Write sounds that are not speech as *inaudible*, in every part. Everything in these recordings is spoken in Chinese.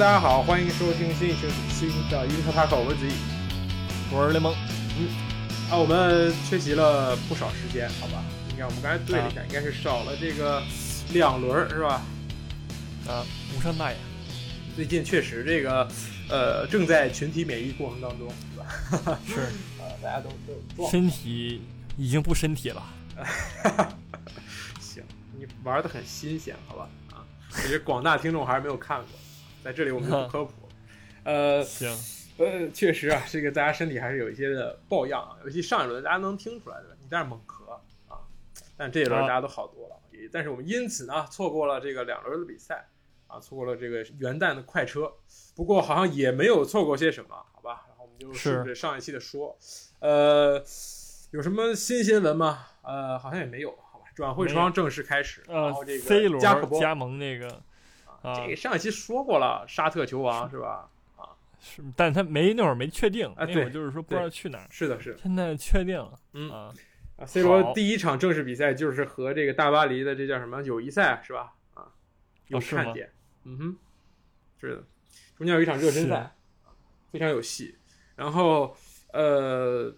大家好，欢迎收听新一期新的英特塔口，我是子怡。我是雷蒙。嗯啊，我们缺席了不少时间，好吧？应该我们刚才对了一下，应该是少了这个两轮儿，是吧？啊，无伤大雅。最近确实这个呃正在群体免疫过程当中，是吧？*laughs* 是，呃，大家都都身体已经不身体了。*laughs* 行，你玩的很新鲜，好吧？啊，其实广大听众还是没有看过，在这里我们就不科普。呃，行，呃，确实啊，这个大家身体还是有一些的抱恙啊，尤其上一轮大家能听出来的，你在那猛咳啊，但这一轮大家都好多了，也但是我们因此呢错过了这个两轮的比赛啊，错过了这个元旦的快车，不过好像也没有错过些什么，好吧？然后我们就顺着上一期的说，呃，有什么新新闻吗？呃，好像也没有，好吧？转会窗正式开始，然后这个 C 罗加可波加盟那个啊，这个上一期说过了，沙特球王是吧？啊是，但他没那会儿没确定，啊，那会儿就是说不知道去哪儿。是的，是的。现在确定了，嗯啊啊，C 罗第一场正式比赛就是和这个大巴黎的这叫什么友谊赛是吧？啊，有看点，嗯哼，是的，中间有一场热身赛，非常有戏。然后呃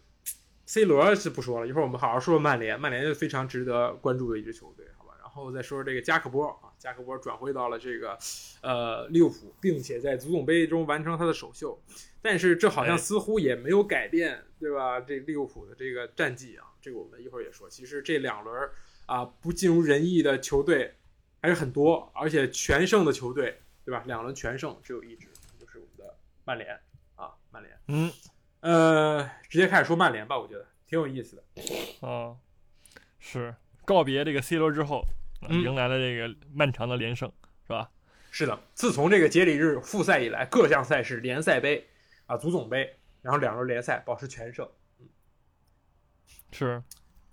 ，C 罗是不说了，一会儿我们好好说说曼联，曼联是非常值得关注的一支球队，后再说说这个加克波啊。加克波转会到了这个，呃，利物浦，并且在足总杯中完成他的首秀，但是这好像似乎也没有改变，对吧？这利物浦的这个战绩啊，这个我们一会儿也说。其实这两轮啊，不尽如人意的球队还是很多，而且全胜的球队，对吧？两轮全胜只有一支，就是我们的曼联啊，曼联。嗯，呃，直接开始说曼联吧，我觉得挺有意思的。啊，是告别这个 C 罗之后。嗯、迎来了这个漫长的连胜，是吧？是的，自从这个节礼日复赛以来，各项赛事联赛杯啊、足总杯，然后两轮联赛保持全胜，嗯，是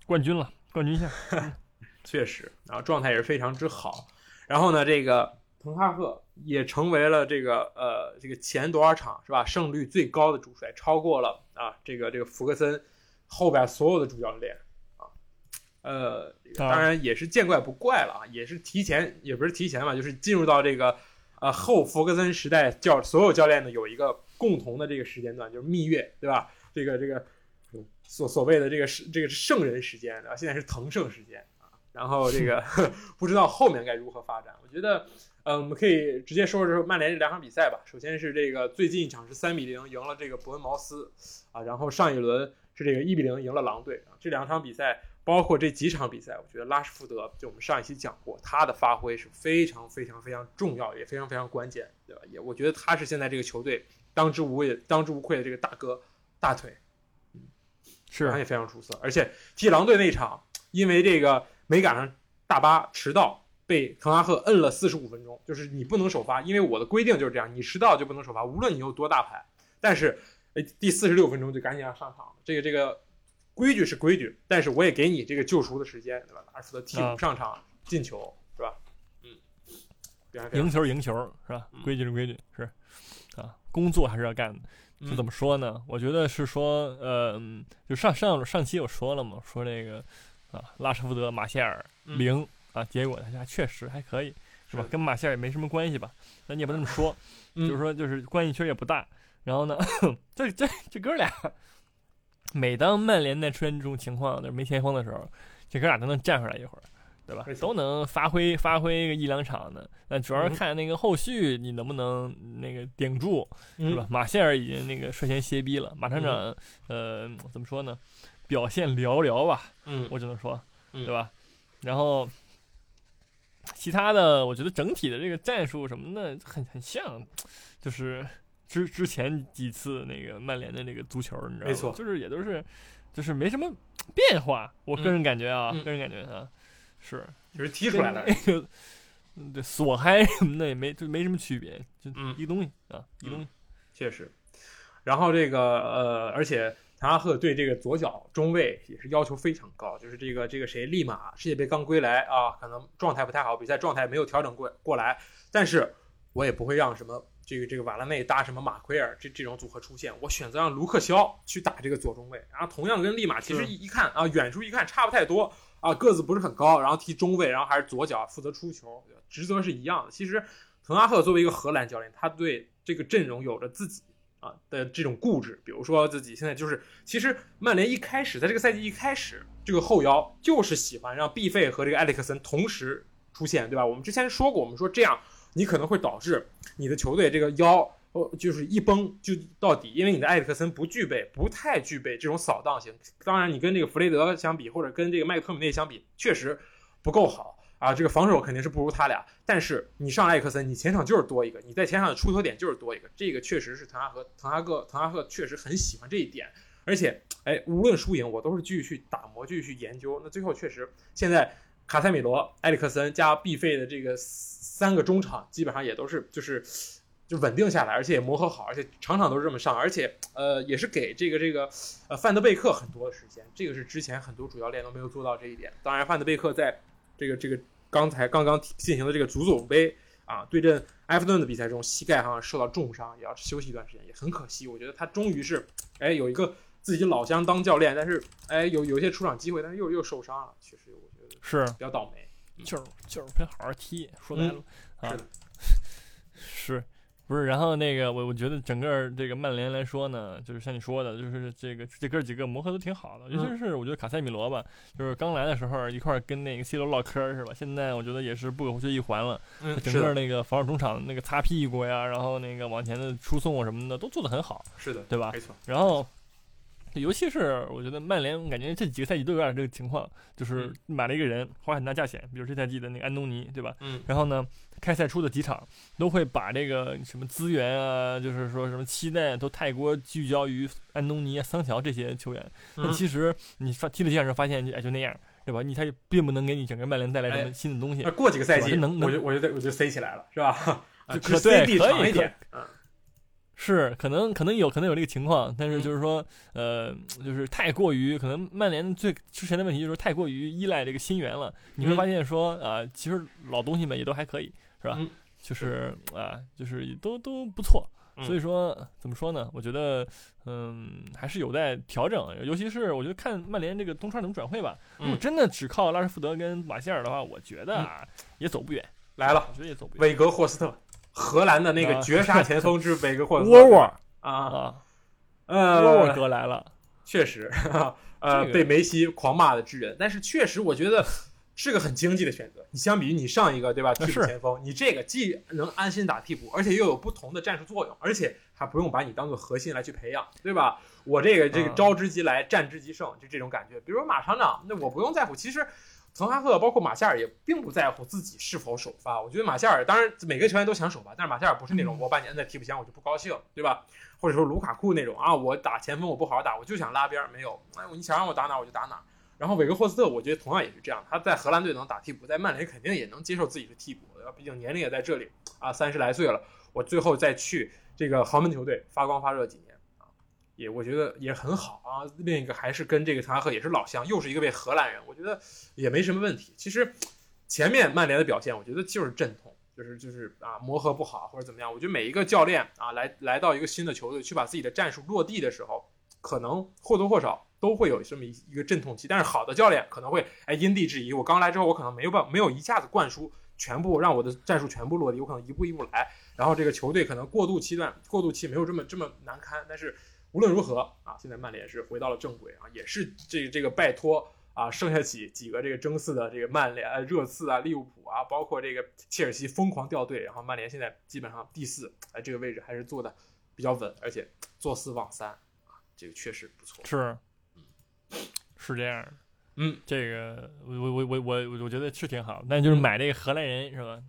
冠军了，冠军相 *laughs* *laughs* 确实，然后状态也是非常之好。然后呢，这个滕哈赫也成为了这个呃这个前多少场是吧胜率最高的主帅，超过了啊这个这个福格森后边所有的主教练。呃，当然也是见怪不怪了啊，也是提前，也不是提前吧，就是进入到这个呃后弗格森时代，教所有教练呢有一个共同的这个时间段，就是蜜月，对吧？这个这个所所谓的这个是这个是圣人时间啊，现在是腾圣时间啊。然后这个 *laughs* 不知道后面该如何发展，我觉得呃我们可以直接说说曼联这两场比赛吧。首先是这个最近一场是三比零赢了这个伯恩茅斯啊，然后上一轮是这个一比零赢了狼队啊，这两场比赛。包括这几场比赛，我觉得拉什福德就我们上一期讲过，他的发挥是非常非常非常重要，也非常非常关键，对吧？也我觉得他是现在这个球队当之无愧、当之无愧的这个大哥大腿，嗯，是，他也非常出色。而且踢狼队那场，因为这个没赶上大巴迟到，被滕哈赫摁了四十五分钟，就是你不能首发，因为我的规定就是这样，你迟到就不能首发，无论你有多大牌。但是，哎，第四十六分钟就赶紧要上场，这个这个。规矩是规矩，但是我也给你这个救赎的时间，对吧？拉什福德替补上场进球，是吧？嗯，赢球赢球是吧？规矩是规矩是啊，工作还是要干的。就怎么说呢？我觉得是说，呃，就上上上期我说了嘛，说这个啊，拉什福德、马歇尔零啊，结果他家确实还可以，是吧？跟马歇尔也没什么关系吧？那你也不这么说，就是说就是关系确实也不大。然后呢，*coughs* 这这这哥俩。每当曼联在出现这种情况，就是没前锋的时候，这哥俩都能站出来一会儿，对吧？都能发挥发挥个一两场的。那主要是看那个后续你能不能那个顶住，是吧？马歇尔已经那个率先歇逼了，马厂长，呃，怎么说呢？表现寥寥吧，嗯，我只能说，对吧？然后其他的，我觉得整体的这个战术什么的很很像，就是。之之前几次那个曼联的那个足球，你知道吗？没错，就是也都是，就是没什么变化。我个人感觉啊，个人感觉啊，是就是踢出来了。那个对锁嗨什么的也没就没什么区别，就一东西啊，一东西。确实。然后这个呃，而且滕哈赫对这个左脚中卫也是要求非常高，就是这个这个谁，利马世界杯刚归来啊，可能状态不太好，比赛状态没有调整过过来，但是我也不会让什么。这个这个瓦拉内搭什么马奎尔这这种组合出现，我选择让卢克肖去打这个左中卫，然后同样跟利马其实一看啊，远处一看差不太多啊，个子不是很高，然后踢中卫，然后还是左脚负责出球，职责是一样的。其实滕滕哈赫作为一个荷兰教练，他对这个阵容有着自己啊的这种固执。比如说自己现在就是，其实曼联一开始在这个赛季一开始，这个后腰就是喜欢让毕费和这个埃里克森同时出现，对吧？我们之前说过，我们说这样你可能会导致你的球队这个腰。哦，就是一崩就到底，因为你的埃里克森不具备，不太具备这种扫荡型。当然，你跟这个弗雷德相比，或者跟这个麦克托米内相比，确实不够好啊。这个防守肯定是不如他俩。但是你上埃里克森，你前场就是多一个，你在前场的出球点就是多一个。这个确实是滕哈赫，滕哈赫，滕哈赫确实很喜欢这一点。而且，哎，无论输赢，我都是继续去打磨，继续去研究。那最后确实，现在卡塞米罗、埃里克森加毕费的这个三个中场，基本上也都是就是。就稳定下来，而且也磨合好，而且场场都是这么上，而且呃也是给这个这个呃范德贝克很多的时间，这个是之前很多主教练都没有做到这一点。当然，范德贝克在这个这个刚才刚刚进行的这个足总杯啊对阵埃弗顿的比赛中，膝盖好像受到重伤，也要休息一段时间，也很可惜。我觉得他终于是哎有一个自己老乡当教练，但是哎有有一些出场机会，但是又又受伤了，确实我觉得是比较倒霉。就是就是没好好踢，说白了啊 *laughs* 是。不是，然后那个我我觉得整个这个曼联来说呢，就是像你说的，就是这个这哥几个磨合都挺好的，尤其是我觉得卡塞米罗吧，就是刚来的时候一块跟那个 C 罗唠嗑是吧？现在我觉得也是不可或缺一环了。嗯，整个那个防守中场那个擦屁股呀，然后那个往前的输送什么的都做得很好。是的，对吧？没错。然后，尤其是我觉得曼联我感觉这几个赛季都有点这个情况，就是买了一个人花很大价钱，比如这赛季的那个安东尼，对吧？嗯。然后呢？开赛出的几场都会把这个什么资源啊，就是说什么期待都太过聚焦于安东尼、桑乔这些球员。那其实你发踢了几场之后发现，哎，就那样，对吧？你他并不能给你整个曼联带来什么新的东西。过几个赛季能，我就我就我就塞起来了，是吧？*laughs* 可对，可以点。是，可能可能有可能有这个情况，但是就是说，呃，就是太过于可能曼联最之前的问题就是太过于依赖这个新援了。你会发现说，啊，其实老东西们也都还可以。是吧？就是啊，就是都都不错。所以说，怎么说呢？我觉得，嗯，还是有待调整。尤其是我觉得看曼联这个东窗怎么转会吧。如果真的只靠拉什福德跟马歇尔的话，我觉得啊，也走不远。来了，我觉得也走不远。韦格霍斯特，荷兰的那个绝杀前锋之韦格霍斯特。沃沃啊，呃，沃沃哥来了，确实，*laughs* 呃，被梅西狂骂的之人。但是确实，我觉得。是个很经济的选择。你相比于你上一个，对吧？替补前锋，你这个既能安心打替补，而且又有不同的战术作用，而且还不用把你当做核心来去培养，对吧？我这个这个招之即来，战之即胜，就这种感觉。比如说马厂长，那我不用在乎。其实，滕哈赫包括马夏尔也并不在乎自己是否首发。我觉得马夏尔，当然每个球员都想首发，但是马夏尔不是那种我把你摁在替补前我就不高兴，对吧？或者说卢卡库那种啊，我打前锋我不好好打，我就想拉边，没有，哎，你想让我打哪我就打哪。然后韦格霍斯特，我觉得同样也是这样。他在荷兰队能打替补，在曼联肯定也能接受自己的替补。毕竟年龄也在这里啊，三十来岁了。我最后再去这个豪门球队发光发热几年啊，也我觉得也很好啊。另一个还是跟这个滕哈赫也是老乡，又是一个位荷兰人，我觉得也没什么问题。其实前面曼联的表现，我觉得就是阵痛，就是就是啊磨合不好或者怎么样。我觉得每一个教练啊来来到一个新的球队去把自己的战术落地的时候，可能或多或少。都会有这么一一个阵痛期，但是好的教练可能会哎因地制宜。我刚来之后，我可能没有办没有一下子灌输全部让我的战术全部落地，我可能一步一步来。然后这个球队可能过渡期段过渡期没有这么这么难堪。但是无论如何啊，现在曼联是回到了正轨啊，也是这这个拜托啊剩下几几个这个争四的这个曼联、热刺啊、利物浦啊，包括这个切尔西疯狂掉队，然后曼联现在基本上第四，哎这个位置还是坐的比较稳，而且坐四望三啊，这个确实不错。是。是这样，嗯，这个我我我我我我觉得是挺好，但就是买这个荷兰人是吧？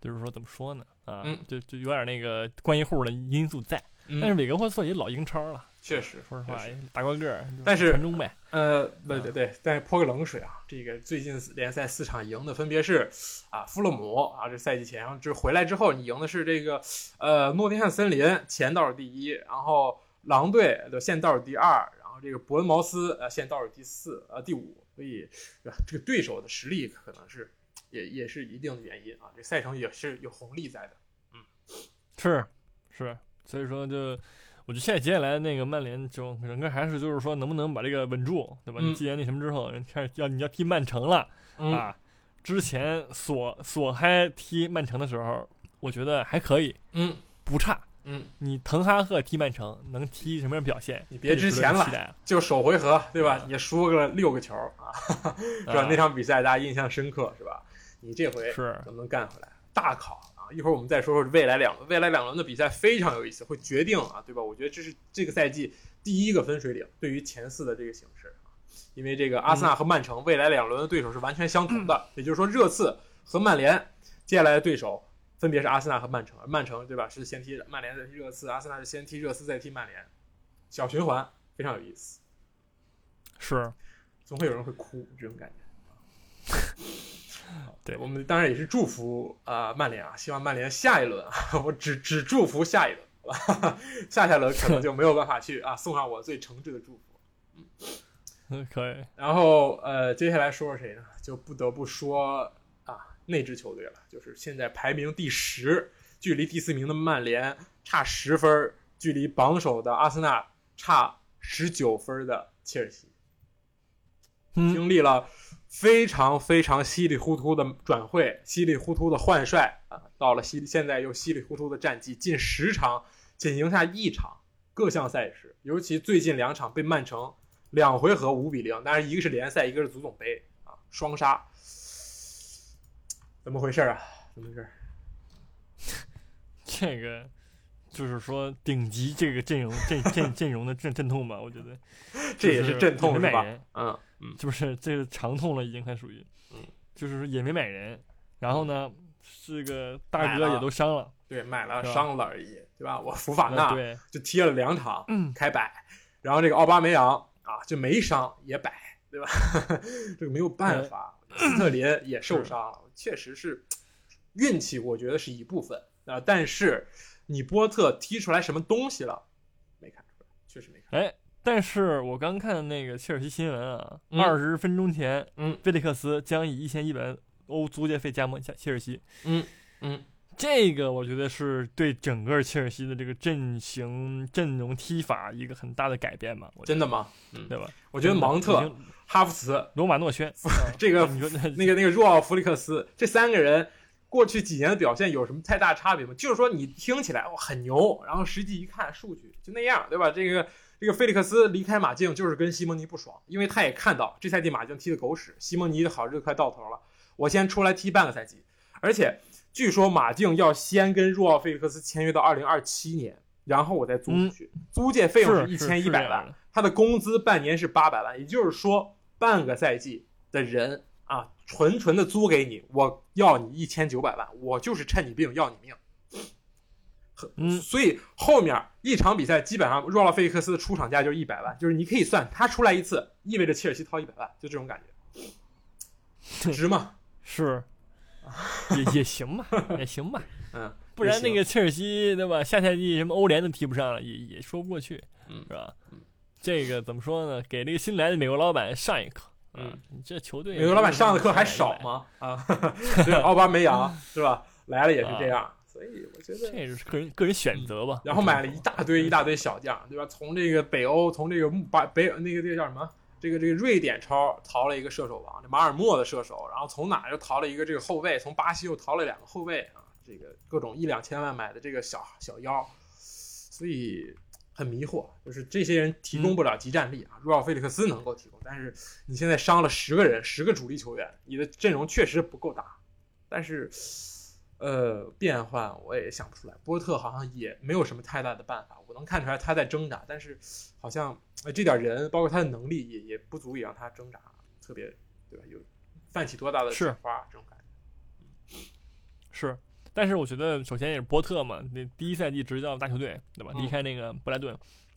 就是说怎么说呢？啊，就就有点那个关系户的因素在。但是韦格霍斯特也老英超了，确实，说实话，大高个儿，但是传中呗。呃，对对对，但是泼个冷水啊，这个最近联赛四场赢的分别是啊，富勒姆啊，这赛季前，然后就是回来之后你赢的是这个呃诺丁汉森林，前倒数第一，然后狼队的现倒数第二。然后这个伯恩茅斯呃，现倒数第四呃第五，所以这个对手的实力可能是也也是一定的原因啊。这赛程也是有红利在的，嗯，是是，所以说就我觉得现在接下来那个曼联就整个还是就是说能不能把这个稳住，对吧？你既然那什么之后，开始要你要踢曼城了啊，之前索索嗨踢曼城的时候，我觉得还可以，嗯，不差。嗯，你滕哈赫踢曼城能踢什么样表现？你别之前了，就首回合对吧？你输个六个球啊，*laughs* 是吧？那场比赛大家印象深刻是吧？你这回是能不能干回来？大考啊！一会儿我们再说说未来两轮，未来两轮的比赛非常有意思，会决定啊，对吧？我觉得这是这个赛季第一个分水岭，对于前四的这个形势啊，因为这个阿森纳和曼城未来两轮的对手是完全相同的，也就是说热刺和曼联接下来的对手。分别是阿森纳和曼城，曼城对吧？是先踢曼联再踢热刺，阿森纳是先踢热刺再踢曼联，小循环非常有意思。是，总会有人会哭这种感觉。*laughs* 对我们当然也是祝福啊曼联啊，希望曼联下一轮啊，*laughs* 我只只祝福下一轮，好吧？下下轮可能就没有办法去啊，送上我最诚挚的祝福。嗯，*laughs* 可以。然后呃，接下来说说谁呢？就不得不说啊。那支球队了，就是现在排名第十，距离第四名的曼联差十分，距离榜首的阿森纳差十九分的切尔西，经历了非常非常稀里糊涂的转会，稀里糊涂的换帅啊，到了稀现在又稀里糊涂的战绩，近十场仅赢下一场，各项赛事，尤其最近两场被曼城两回合五比零，但是一个是联赛，一个是足总杯啊，双杀。怎么回事啊？怎么回事？*laughs* 这个就是说顶级这个阵容阵阵阵容的阵阵痛吧？我觉得 *laughs* 这也是阵痛是吧？嗯嗯，就是这个长痛了，已经快属于嗯，就是说也没买人，然后呢，这个大哥也都伤了，对，买了伤了而已，对吧？我福法纳对，就踢了两场，嗯开摆，然后这个奥巴梅扬啊就没伤也摆，对吧？*laughs* 这个没有办法。斯特林也受伤了，确实是运气，我觉得是一部分啊。但是你波特踢出来什么东西了？没看出来，确实没看。哎，但是我刚看那个切尔西新闻啊，二十分钟前，嗯，菲利克斯将以一千一百欧租借费加盟切切尔西。嗯嗯，这个我觉得是对整个切尔西的这个阵型、阵容、踢法一个很大的改变嘛？真的吗？嗯，对吧？我觉得芒特。哈弗茨、罗马诺轩，这个 *laughs* 你说那个那个若奥弗利克斯，这三个人过去几年的表现有什么太大差别吗？就是说你听起来哇很牛，然后实际一看数据就那样，对吧？这个这个菲利克斯离开马竞就是跟西蒙尼不爽，因为他也看到这赛季马竞踢的狗屎，西蒙尼的好日子快到头了，我先出来踢半个赛季。而且据说马竞要先跟若奥菲利克斯签约到二零二七年，然后我再租出去，租借费用是一千一百万，他的工资半年是八百万，也就是说。半个赛季的人啊，纯纯的租给你，我要你一千九百万，我就是趁你病要你命。嗯，所以后面一场比赛基本上，若奥费克斯的出场价就是一百万，就是你可以算他出来一次，意味着切尔西掏一百万，就这种感觉，值吗？*laughs* 是，也也行吧，也行吧。*laughs* 嗯，不然那个切尔西对吧？下赛季什么欧联都踢不上了，也也说不过去，嗯，是吧？这个怎么说呢？给那个新来的美国老板上一课。嗯，你这球队美国老板上的课还少吗？啊，对，奥巴梅扬 *laughs* 是吧？来了也是这样，所以我觉得这是个人个人选择吧。然后买了一大堆一大堆小将，对吧？从这个北欧，从这个把北那个这个叫什么？这个这个瑞典超淘了一个射手王，这马尔默的射手，然后从哪又淘了一个这个后卫？从巴西又淘了两个后卫啊！这个各种一两千万买的这个小小妖，所以。很迷惑，就是这些人提供不了集战力啊。若奥菲利克斯能够提供，但是你现在伤了十个人，十个主力球员，你的阵容确实不够打。但是，呃，变换我也想不出来。波特好像也没有什么太大的办法。我能看出来他在挣扎，但是好像这点人，包括他的能力，也也不足以让他挣扎特别，对吧？有泛起多大的水花这种感觉。是。但是我觉得，首先也是波特嘛，那第一赛季执教大球队，对吧？离开那个布莱顿，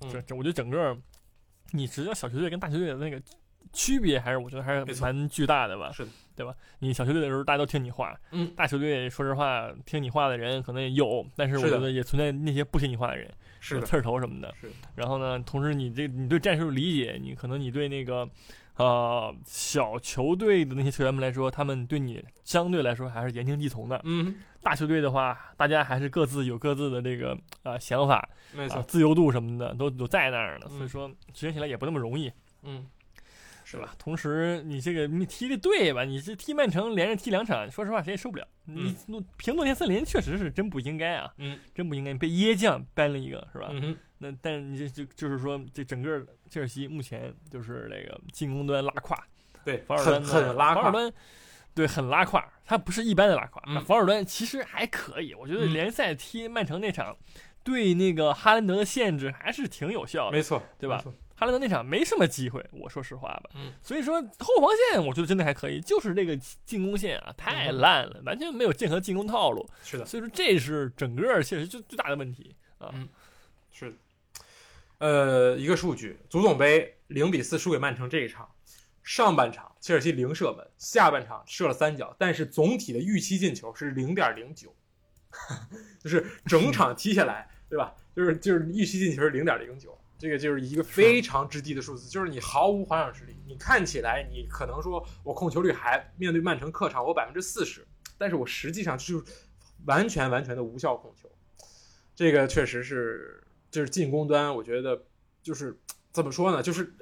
这这，我觉得整个你执教小球队跟大球队的那个区别，还是我觉得还是蛮巨大的吧？是的，对吧？你小球队的时候，大家都听你话，嗯，大球队说实话，听你话的人可能也有，但是我觉得也存在那些不听你话的人，是刺儿头什么的。是。然后呢，同时你这你对战术理解，你可能你对那个。呃，小球队的那些球员们来说，他们对你相对来说还是言听计从的。嗯，大球队的话，大家还是各自有各自的这个呃想法，没错，自由度什么的都都在那儿呢。所以说执行起来也不那么容易。嗯，是吧？同时你这个你踢的队吧，你这踢曼城连着踢两场，说实话谁也受不了。你平诺田森林确实是真不应该啊，嗯，真不应该被椰酱扳了一个，是吧？嗯那但是你这就就是说这整个切尔西目前就是那个进攻端拉胯，对，防守端很拉胯，防守端对很拉胯，他不是一般的拉胯，嗯、防守端其实还可以，我觉得联赛踢曼城那场。对那个哈兰德的限制还是挺有效的，没错，对吧？哈兰德那场没什么机会，我说实话吧。嗯，所以说后防线我觉得真的还可以，就是这个进攻线啊太烂了，完全没有任何进攻套路。是的，所以说这是整个确实最最大的问题啊。嗯，是的。呃，一个数据，足总杯零比四输给曼城这一场，上半场切尔西零射门，下半场射了三脚，但是总体的预期进球是零点零九，*laughs* 就是整场踢下来。对吧？就是就是预期进球是零点零九，这个就是一个非常之低的数字，就是你毫无还手之力。你看起来你可能说我控球率还面对曼城客场我百分之四十，但是我实际上就是完全完全的无效控球。这个确实是就是进攻端，我觉得就是怎么说呢？就是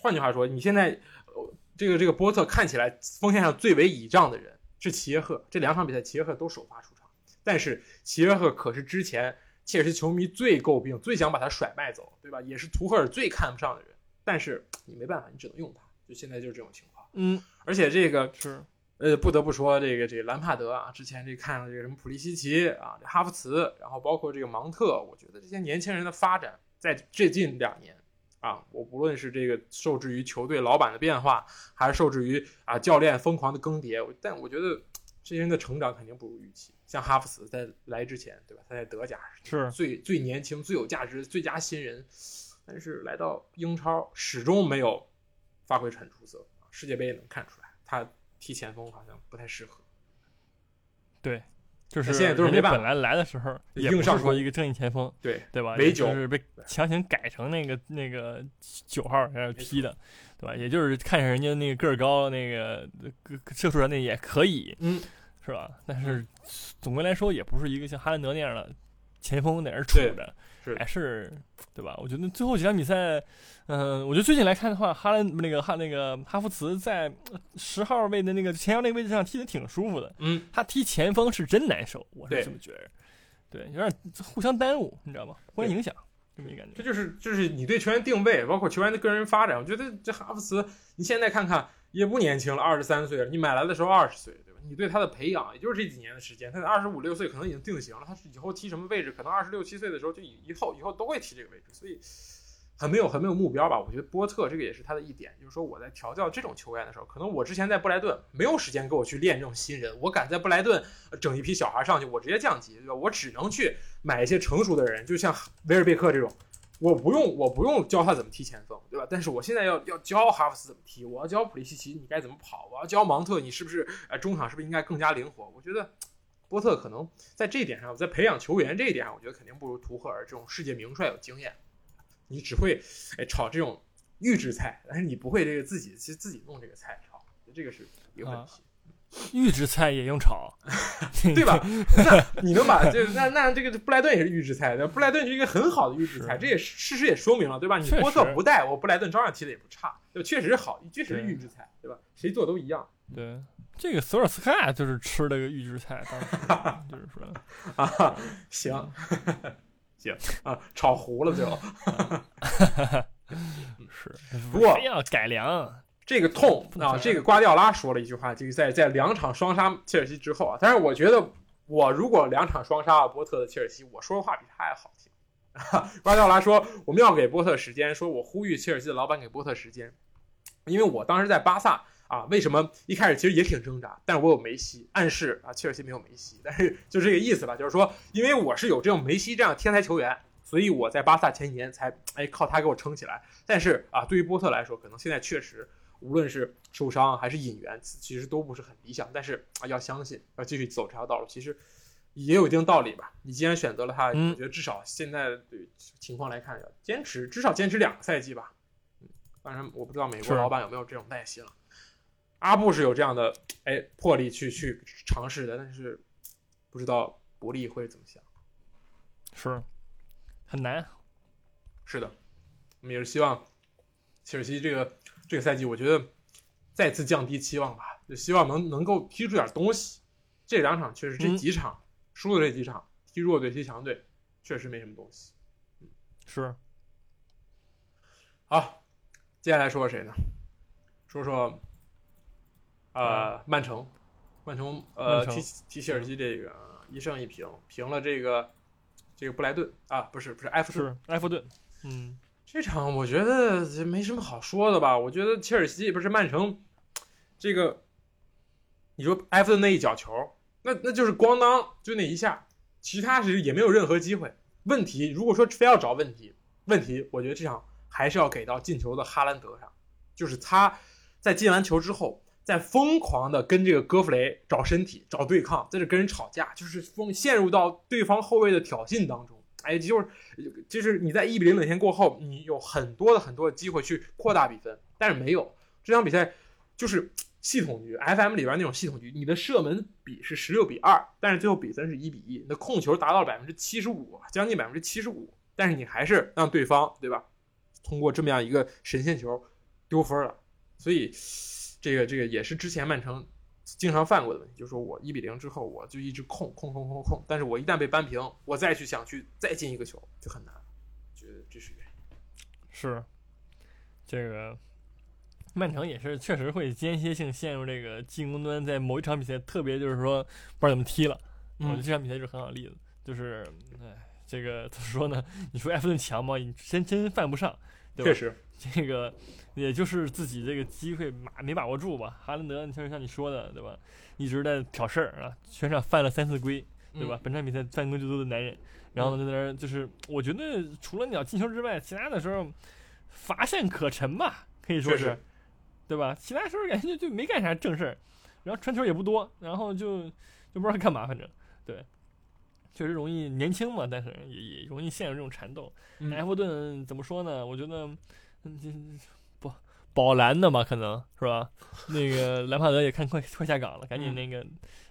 换句话说，你现在这个这个波特看起来锋线上最为倚仗的人是齐耶赫，这两场比赛齐耶赫都首发出场，但是齐耶赫可是之前。切尔西球迷最诟病、最想把他甩卖走，对吧？也是图赫尔最看不上的人。但是你没办法，你只能用他。就现在就是这种情况。嗯，而且这个是，呃，不得不说这个这个兰帕德啊，之前这看了这个什么普利西奇啊、这哈弗茨，然后包括这个芒特，我觉得这些年轻人的发展，在最近两年啊，我不论是这个受制于球队老板的变化，还是受制于啊教练疯狂的更迭，但我觉得这些人的成长肯定不如预期。像哈弗茨在来之前，对吧？他在德甲是最最年轻、最有价值、最佳新人，但是来到英超始终没有发挥很出色。世界杯也能看出来，他踢前锋好像不太适合。对，就是现在都是没办法。本来来的时候也不是说一个正义前锋，对对吧？伪九是被强行改成那个那个九号在那踢的，对吧？也就是看上人家那个个儿高，那个射出来那也可以，嗯。是吧？但是总归来说，也不是一个像哈兰德那样的前锋在那杵着，还是对吧？我觉得最后几场比赛，嗯，我觉得最近来看的话，哈兰那个哈那个哈弗茨在十号位的那个前腰那个位置上踢的挺舒服的。嗯，他踢前锋是真难受，我是这么觉得。对，有点互相耽误，你知道吗？互相影响，这么一感觉。这就是就是你对球员定位，包括球员的个人发展。我觉得这哈弗茨，你现在看看也不年轻了，二十三岁了，你买来的时候二十岁。你对他的培养，也就是这几年的时间。他在二十五六岁可能已经定型了，他以后踢什么位置，可能二十六七岁的时候就以以后以后都会踢这个位置，所以很没有很没有目标吧。我觉得波特这个也是他的一点，就是说我在调教这种球员的时候，可能我之前在布莱顿没有时间给我去练这种新人，我敢在布莱顿整一批小孩上去，我直接降级，对吧？我只能去买一些成熟的人，就像维尔贝克这种。我不用，我不用教他怎么踢前锋，对吧？但是我现在要要教哈弗斯怎么踢，我要教普利西奇你该怎么跑，我要教芒特你是不是呃中场是不是应该更加灵活？我觉得波特可能在这一点上，在培养球员这一点上，我觉得肯定不如图赫尔这种世界名帅有经验。你只会哎炒这种预制菜，但是你不会这个自己其实自己弄这个菜炒，这个是一个问题。预制菜也用炒，*laughs* 对吧？*laughs* 那你能把这那那这个布莱顿也是预制菜，布莱顿是一个很好的预制菜，这也事实也说明了，对吧？你波特不带我布莱顿照样踢的也不差，对，确实好，确实是预制菜，对吧？谁做都一样。对，这个索尔斯克亚就是吃了个预制菜，当时 *laughs* 就是说啊，行行啊，炒糊了就，是，不过要改良。这个痛啊！这个瓜迪奥拉说了一句话，就是在在两场双杀切尔西之后啊。但是我觉得，我如果两场双杀波特的切尔西，我说的话比他还好听。*laughs* 瓜迪奥拉说，我们要给波特时间，说我呼吁切尔西的老板给波特时间，因为我当时在巴萨啊，为什么一开始其实也挺挣扎，但是我有梅西，暗示啊切尔西没有梅西，但是就这个意思吧，就是说，因为我是有这种梅西这样天才球员，所以我在巴萨前几年才哎靠他给我撑起来。但是啊，对于波特来说，可能现在确实。无论是受伤还是引援，其实都不是很理想。但是啊，要相信，要继续走这条道路，其实也有一定道理吧。你既然选择了他，我觉得至少现在的情况来看，要坚持，至少坚持两个赛季吧。嗯，当然我不知道美国老板有没有这种耐心了。阿布是有这样的哎魄力去去尝试的，但是不知道伯利会怎么想。是，很难。是的，我们也是希望。切尔西这个这个赛季，我觉得再次降低期望吧，就希望能能够踢出点东西。这两场确实，这几场、输的这几场，踢弱队、踢强队，确实没什么东西。是。好，接下来说说谁呢？说说，呃，曼城，曼城，呃，踢踢切尔西这个一胜一平，平了这个这个布莱顿啊，不是不是埃弗顿，埃弗顿，嗯，这场我觉得没什么好说的吧？我觉得切尔西不是曼城，这个，你说埃弗顿那一脚球，那那就是咣当就那一下，其他是也没有任何机会。问题如果说非要找问题，问题我觉得这场。还是要给到进球的哈兰德上，就是他在进完球之后，在疯狂的跟这个戈弗雷找身体、找对抗，在这跟人吵架，就是疯陷入到对方后卫的挑衅当中。哎，就是就是你在一比零领先过后，你有很多的很多的机会去扩大比分，但是没有。这场比赛就是系统局 FM 里边那种系统局，你的射门比是十六比二，但是最后比分是一比一，你的控球达到了百分之七十五，将近百分之七十五，但是你还是让对方，对吧？通过这么样一个神仙球丢分了，所以这个这个也是之前曼城经常犯过的问题，就是说我一比零之后我就一直控控控控控，但是我一旦被扳平，我再去想去再进一个球就很难，觉得这是原因。是这个曼城也是确实会间歇性陷入这个进攻端，在某一场比赛特别就是说不知道怎么踢了，我觉得这场比赛就是很好的例子，就是哎这个怎么说呢？你说埃弗顿强吗？你真真犯不上。确实，这个也就是自己这个机会把没把握住吧。哈兰德，你像像你说的，对吧？一直在挑事儿啊，全场犯了三次规，对吧？本场比赛犯规最多的男人。然后呢，在那儿就是，我觉得除了鸟进球之外，其他的时候乏善可陈吧，可以说是，对吧？其他时候感觉就没干啥正事儿，然后传球也不多，然后就就不知道干嘛，反正对。确实容易年轻嘛，但是也也容易陷入这种缠斗。埃弗顿怎么说呢？我觉得，*laughs* 不宝蓝的嘛，可能是吧。那个兰帕德也看快快下岗了，赶紧那个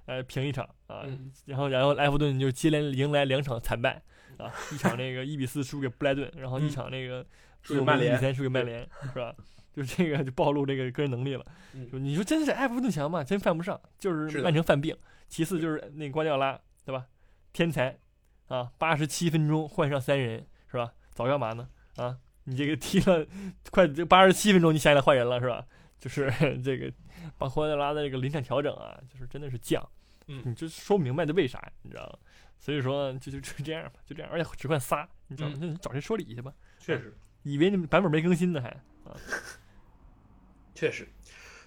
呃平一场啊。然后然后埃弗顿就接连迎来两场惨败啊，*laughs* 一场那个一比四输给布莱顿，然后一场那个输给曼联，输给曼联是吧？就这个就暴露这个个人能力了。就你说真是埃弗顿强吗？真犯不上，就是曼城犯病。其次就是那瓜迪奥拉，对吧？天才，啊，八十七分钟换上三人是吧？早干嘛呢？啊，你这个踢了快这八十七分钟，你想起来换人了是吧？就是 *laughs* 这个把霍德拉的这个临场调整啊，就是真的是犟，嗯，你就说不明白的为啥，你知道吗？所以说就就就这样吧，就这样，而且只换仨，你知道吗？那你找谁说理去吧？确实，以为你们版本没更新呢还啊？*laughs* 确实，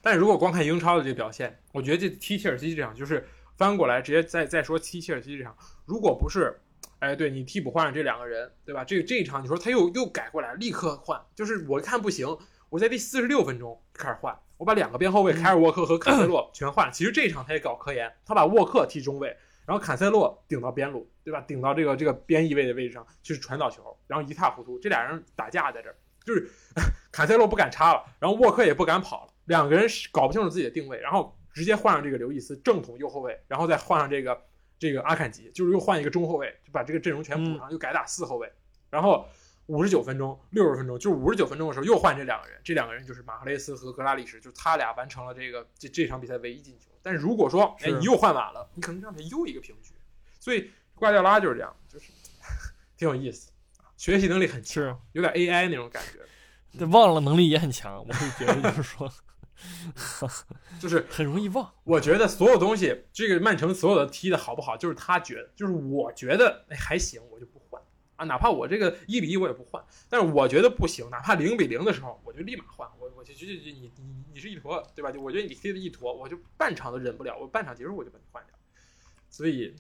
但是如果光看英超的这个表现，我觉得这踢切尔西这场就是。翻过来直接再再说踢切尔西这场，如果不是，哎，对你替补换上这两个人，对吧？这这一场你说他又又改过来，立刻换，就是我看不行，我在第四十六分钟开始换，我把两个边后卫凯尔沃克和坎塞洛 *clears throat* 全换。其实这一场他也搞科研，他把沃克踢中卫，然后坎塞洛顶到边路，对吧？顶到这个这个边翼位的位置上去传导球，然后一塌糊涂，这俩人打架在这儿，就是 *laughs* 坎塞洛不敢插了，然后沃克也不敢跑了，两个人搞不清楚自己的定位，然后。直接换上这个刘易斯正统右后卫，然后再换上这个这个阿坎吉，就是又换一个中后卫，就把这个阵容全补上，又改打四后卫。然后五十九分钟、六十分钟，就是五十九分钟的时候又换这两个人，这两个人就是马赫雷斯和格拉利什，就他俩完成了这个这这场比赛唯一进球。但是如果说哎你又换晚了，你可能让他又一个平局。所以瓜迪奥拉就是这样，就是 *laughs* 挺有意思，学习能力很强，有点 AI 那种感觉。这忘了能力也很强，我会觉得就是说。*laughs* 就是很容易忘。我觉得所有东西，这个曼城所有的踢的好不好，就是他觉得，就是我觉得哎还行，我就不换啊。哪怕我这个一比一我也不换，但是我觉得不行，哪怕零比零的时候，我就立马换。我我就就就你你你是一坨，对吧？就我觉得你踢的一坨，我就半场都忍不了，我半场结束我就把你换掉。所以，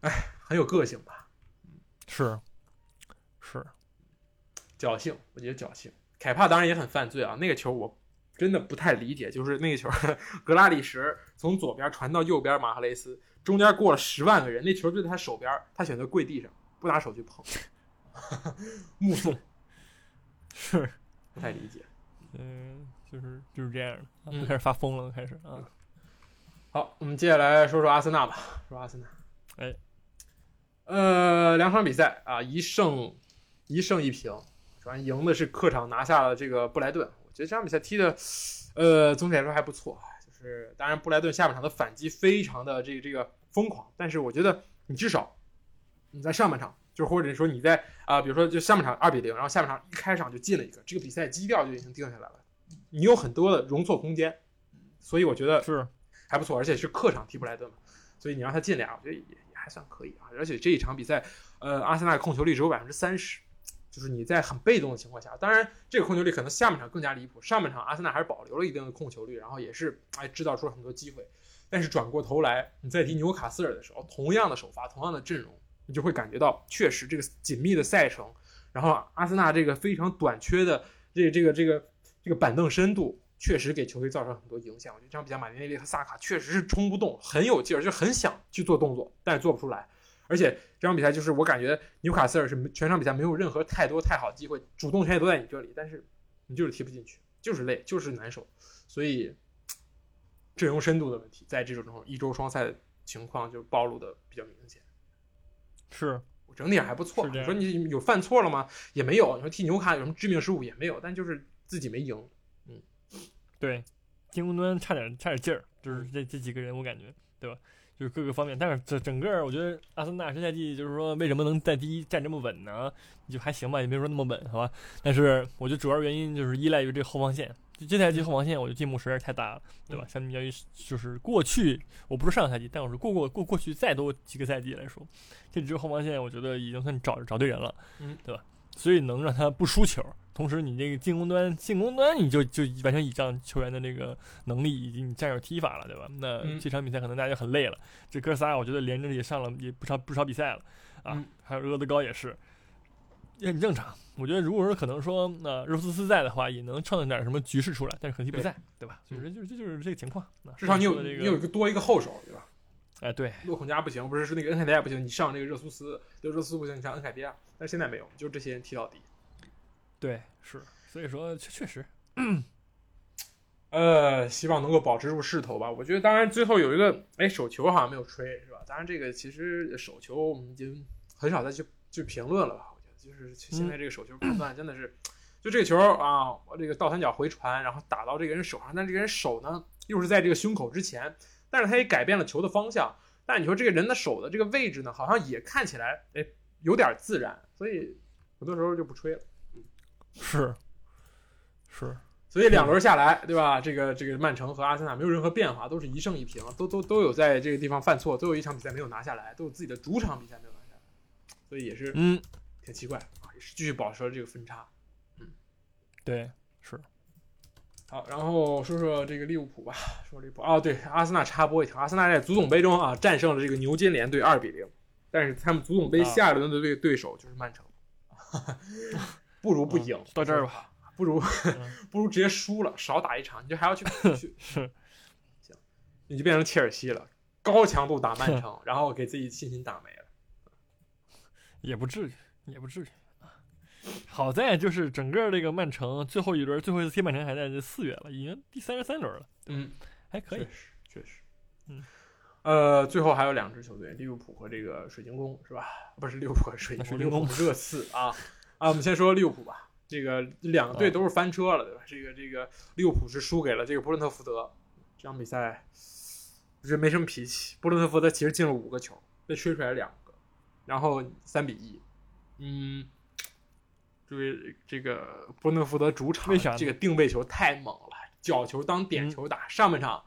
哎，很有个性吧？是是，侥幸，我觉得侥幸。凯帕当然也很犯罪啊，那个球我。真的不太理解，就是那个球，格拉里什从左边传到右边，马赫雷斯中间过了十万个人，那球就在他手边，他选择跪地上，不拿手去碰，*laughs* 目送，*laughs* 是不太理解，嗯，就是就是这样的，开始发疯了，开始啊。好，我们接下来说说阿森纳吧，说阿森纳，哎，呃，两场比赛啊，一胜一胜一平，是反正赢的是客场拿下了这个布莱顿。我觉得这场比赛踢的，呃，总体来说还不错。就是当然，布莱顿下半场的反击非常的这个这个疯狂，但是我觉得你至少你在上半场，就或者说你在啊，比如说就上半场二比零，然后下半场一开场就进了一个，这个比赛基调就已经定下来了，你有很多的容错空间，所以我觉得是还不错，而且是客场踢布莱顿嘛，所以你让他进俩，我觉得也也还算可以啊。而且这一场比赛，呃，阿森纳控球率只有百分之三十。就是你在很被动的情况下，当然这个控球率可能下半场更加离谱。上半场阿森纳还是保留了一定的控球率，然后也是哎制造出了很多机会。但是转过头来，你再踢纽卡斯尔的时候，同样的首发，同样的阵容，你就会感觉到确实这个紧密的赛程，然后阿森纳这个非常短缺的这这个这个这个板凳深度，确实给球队造成很多影响。我觉得这场比赛马丁内利和萨卡确实是冲不动，很有劲儿，就很想去做动作，但是做不出来。而且这场比赛就是我感觉纽卡斯尔是全场比赛没有任何太多太好机会，主动权也都在你这里，但是你就是踢不进去，就是累，就是难受，所以阵容深度的问题在这种一周双赛的情况就暴露的比较明显。是我整体还不错，你说你有犯错了吗？也没有。你说踢纽卡有什么致命失误也没有，但就是自己没赢。嗯，对，进攻端差点差点劲儿，就是这这几个人我感觉，对吧？就是各个方面，但是整整个我觉得阿森纳这赛季就是说为什么能在第一站这么稳呢？就还行吧，也没说那么稳，好吧。但是我觉得主要原因就是依赖于这后防线，这赛季后防线我觉得进步实在是太大了，对吧？相比较于就是过去，我不是上个赛季，但我是过过过过去再多几个赛季来说，这支后防线我觉得已经算找找对人了，嗯，对吧？所以能让他不输球。同时，你这个进攻端，进攻端你就就完全倚仗球员的那个能力以及你战术踢法了，对吧？那这场比赛可能大家很累了。这哥仨，我觉得连着也上了也不少不少比赛了啊。还有厄德高也是，也很正常。我觉得如果说可能说那热苏斯在的话，也能创造点什么局势出来，但是可惜不在，对吧？所以说就是这就是这个情况。至少你有这个你有一个多一个后手，对吧？哎，对，洛孔加不行，不是是那个恩凯迪亚不行，你上这个热苏斯，热苏斯不行，你上恩凯迪亚。但是现在没有，就这些人踢到底。对，是。所以说，确确实，呃，希望能够保持住势头吧。我觉得，当然最后有一个，哎，手球好像没有吹，是吧？当然，这个其实手球我们已经很少再去去评论了吧。我觉得，就是现在这个手球判断真的是，就这个球啊，我这个倒三角回传，然后打到这个人手上，但这个人手呢又是在这个胸口之前，但是他也改变了球的方向。但你说这个人的手的这个位置呢，好像也看起来哎有点自然，所以很多时候就不吹了。是。是，所以两轮下来，对吧？这个这个曼城和阿森纳没有任何变化，都是一胜一平，都都都有在这个地方犯错，都有一场比赛没有拿下来，都有自己的主场比赛没有拿下来，所以也是嗯，挺奇怪啊，也是继续保持了这个分差。嗯，对，是。好，然后说说这个利物浦吧，说利物浦啊，对，阿森纳插播一条，阿森纳在足总杯中啊战胜了这个牛津联队二比零，但是他们足总杯下一轮的对对手就是曼城，*laughs* 不如不赢，到这儿吧。不如 *laughs* 不如直接输了，少打一场，你就还要去 *laughs* 去是行，你就变成切尔西了，高强度打曼城，然后给自己信心打没了，也不至于，也不至于 *laughs* 好在就是整个这个曼城最后一轮最后一次踢曼城还在这四月了，已经第三十三轮了，嗯，还可以，确实确实，嗯，呃，最后还有两支球队，利物浦和这个水晶宫是吧？不是利物浦和水晶宫，利物浦热刺啊啊，我们先说利物浦吧。这个两个队都是翻车了，对吧？这个这个利物浦是输给了这个布伦特福德，这场比赛我觉得没什么脾气。布伦特福德其实进了五个球，被吹出来两个，然后三比一。嗯，这位这个布伦特福德主场这个定位球太猛了，角球当点球打。上半场，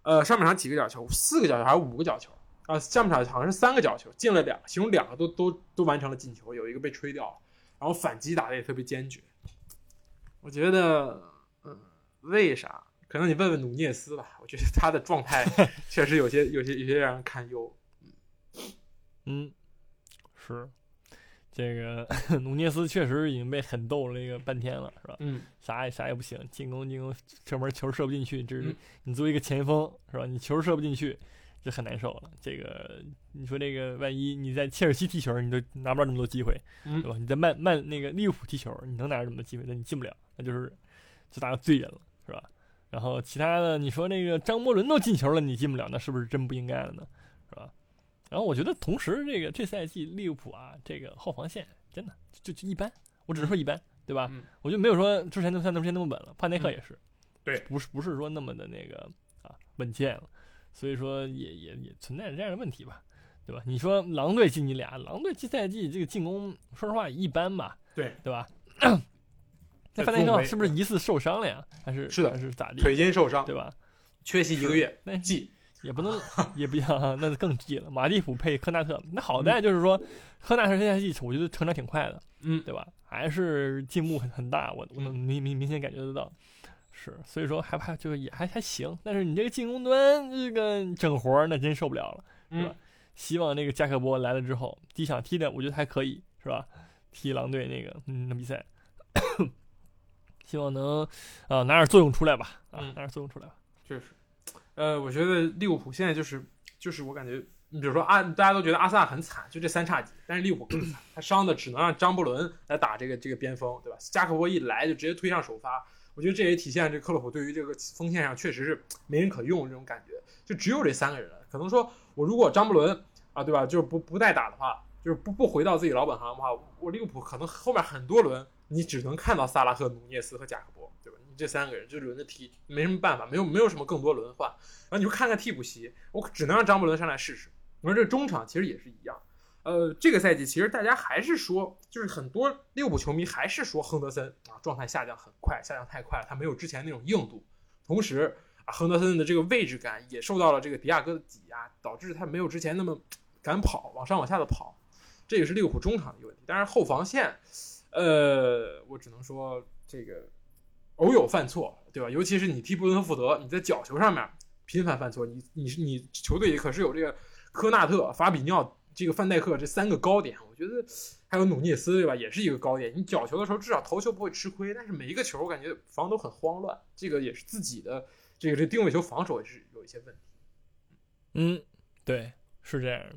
呃，上半场几个角球？四个角球还是五个角球？啊，上半场好像是三个角球，进了两个，其中两个都都都完成了进球，有一个被吹掉了。然后反击打的也特别坚决，我觉得，嗯，为啥？可能你问问努涅斯吧，我觉得他的状态 *laughs* 确实有些、有些、有些让人堪忧。嗯，是，这个 *laughs* 努涅斯确实已经被狠斗了那个半天了，是吧？嗯，啥也啥也不行，进攻进攻，射门球射不进去，这是你作为一个前锋，是吧？你球射不进去。就很难受了。这个，你说这个，万一你在切尔西踢球，你都拿不到这么多机会，对吧？你在曼曼那个利物浦踢球，你能拿到这么多机会，那你进不了，那就是就打个罪人了，是吧？然后其他的，你说那个张伯伦都进球了，你进不了，那是不是真不应该了呢？是吧？然后我觉得，同时这个这赛季利物浦啊，这个后防线真的就就一般，我只能说一般，对吧？嗯我就没有说之前就像之前那么稳了。帕内克嗯也是，对不是不是说那么的那个啊稳健了，所以说也也也存在着这样的问题吧，对吧？你说狼队进你俩，狼队这赛季这个进攻说实话一般吧，对对吧？*clears throat* 那范内克是不是疑似受伤了呀？还是是的还是咋地？腿筋受伤，对吧？缺席一个月，那季也不能，也不像，那更急了。马蒂普配科纳特，那好在就是说，科纳特这赛季我觉得成长挺快的，嗯，对吧？还是进步很很大，我我能明明明显感觉得到。是，所以说还怕就是也还还行，但是你这个进攻端这个整活儿那真受不了了，是吧？嗯希望那个加克波来了之后，第一场踢的我觉得还可以，是吧？踢狼队那个嗯那比赛，*coughs* 希望能啊、拿点作用出来吧，啊、嗯拿点作用出来吧。确实，呃，我觉得利物浦现在就是就是我感觉，你比如说阿，大家都觉得阿森纳很惨，就这三叉戟，但是利物浦更惨，他伤的只能让张伯伦来打这个这个边锋，对吧？加克波一来就直接推上首发，我觉得这也体现这克洛普对于这个锋线上确实是没人可用这种感觉，就只有这三个人。可能说我如果张伯伦啊，对吧，就是不不带打的话，就是不不回到自己老本行的话，我利物浦可能后面很多轮你只能看到萨拉赫、努涅斯和贾克波，这三个人就轮着踢，没什么办法，没有没有什么更多轮换。然后你就看看替补席，我只能让张伯伦上来试试。你说这中场其实也是一样，呃，这个赛季其实大家还是说，就是很多利物浦球迷还是说亨德森啊状态下降很快，下降太快了，他没有之前那种硬度。同时啊，亨德森的这个位置感也受到了这个迪亚哥的挤压，导致他没有之前那么敢跑，往上往下的跑。这也是利物浦中场的一个问题。但是后防线，呃，我只能说这个偶有犯错，对吧？尤其是你踢布伦特福德，你在角球上面频繁犯错，你你是你球队里可是有这个科纳特、法比尼奥、这个范戴克这三个高点，我觉得还有努涅斯，对吧？也是一个高点。你角球的时候至少头球不会吃亏，但是每一个球我感觉防都很慌乱，这个也是自己的这个这定位球防守也是有一些问题。嗯，对，是这样的，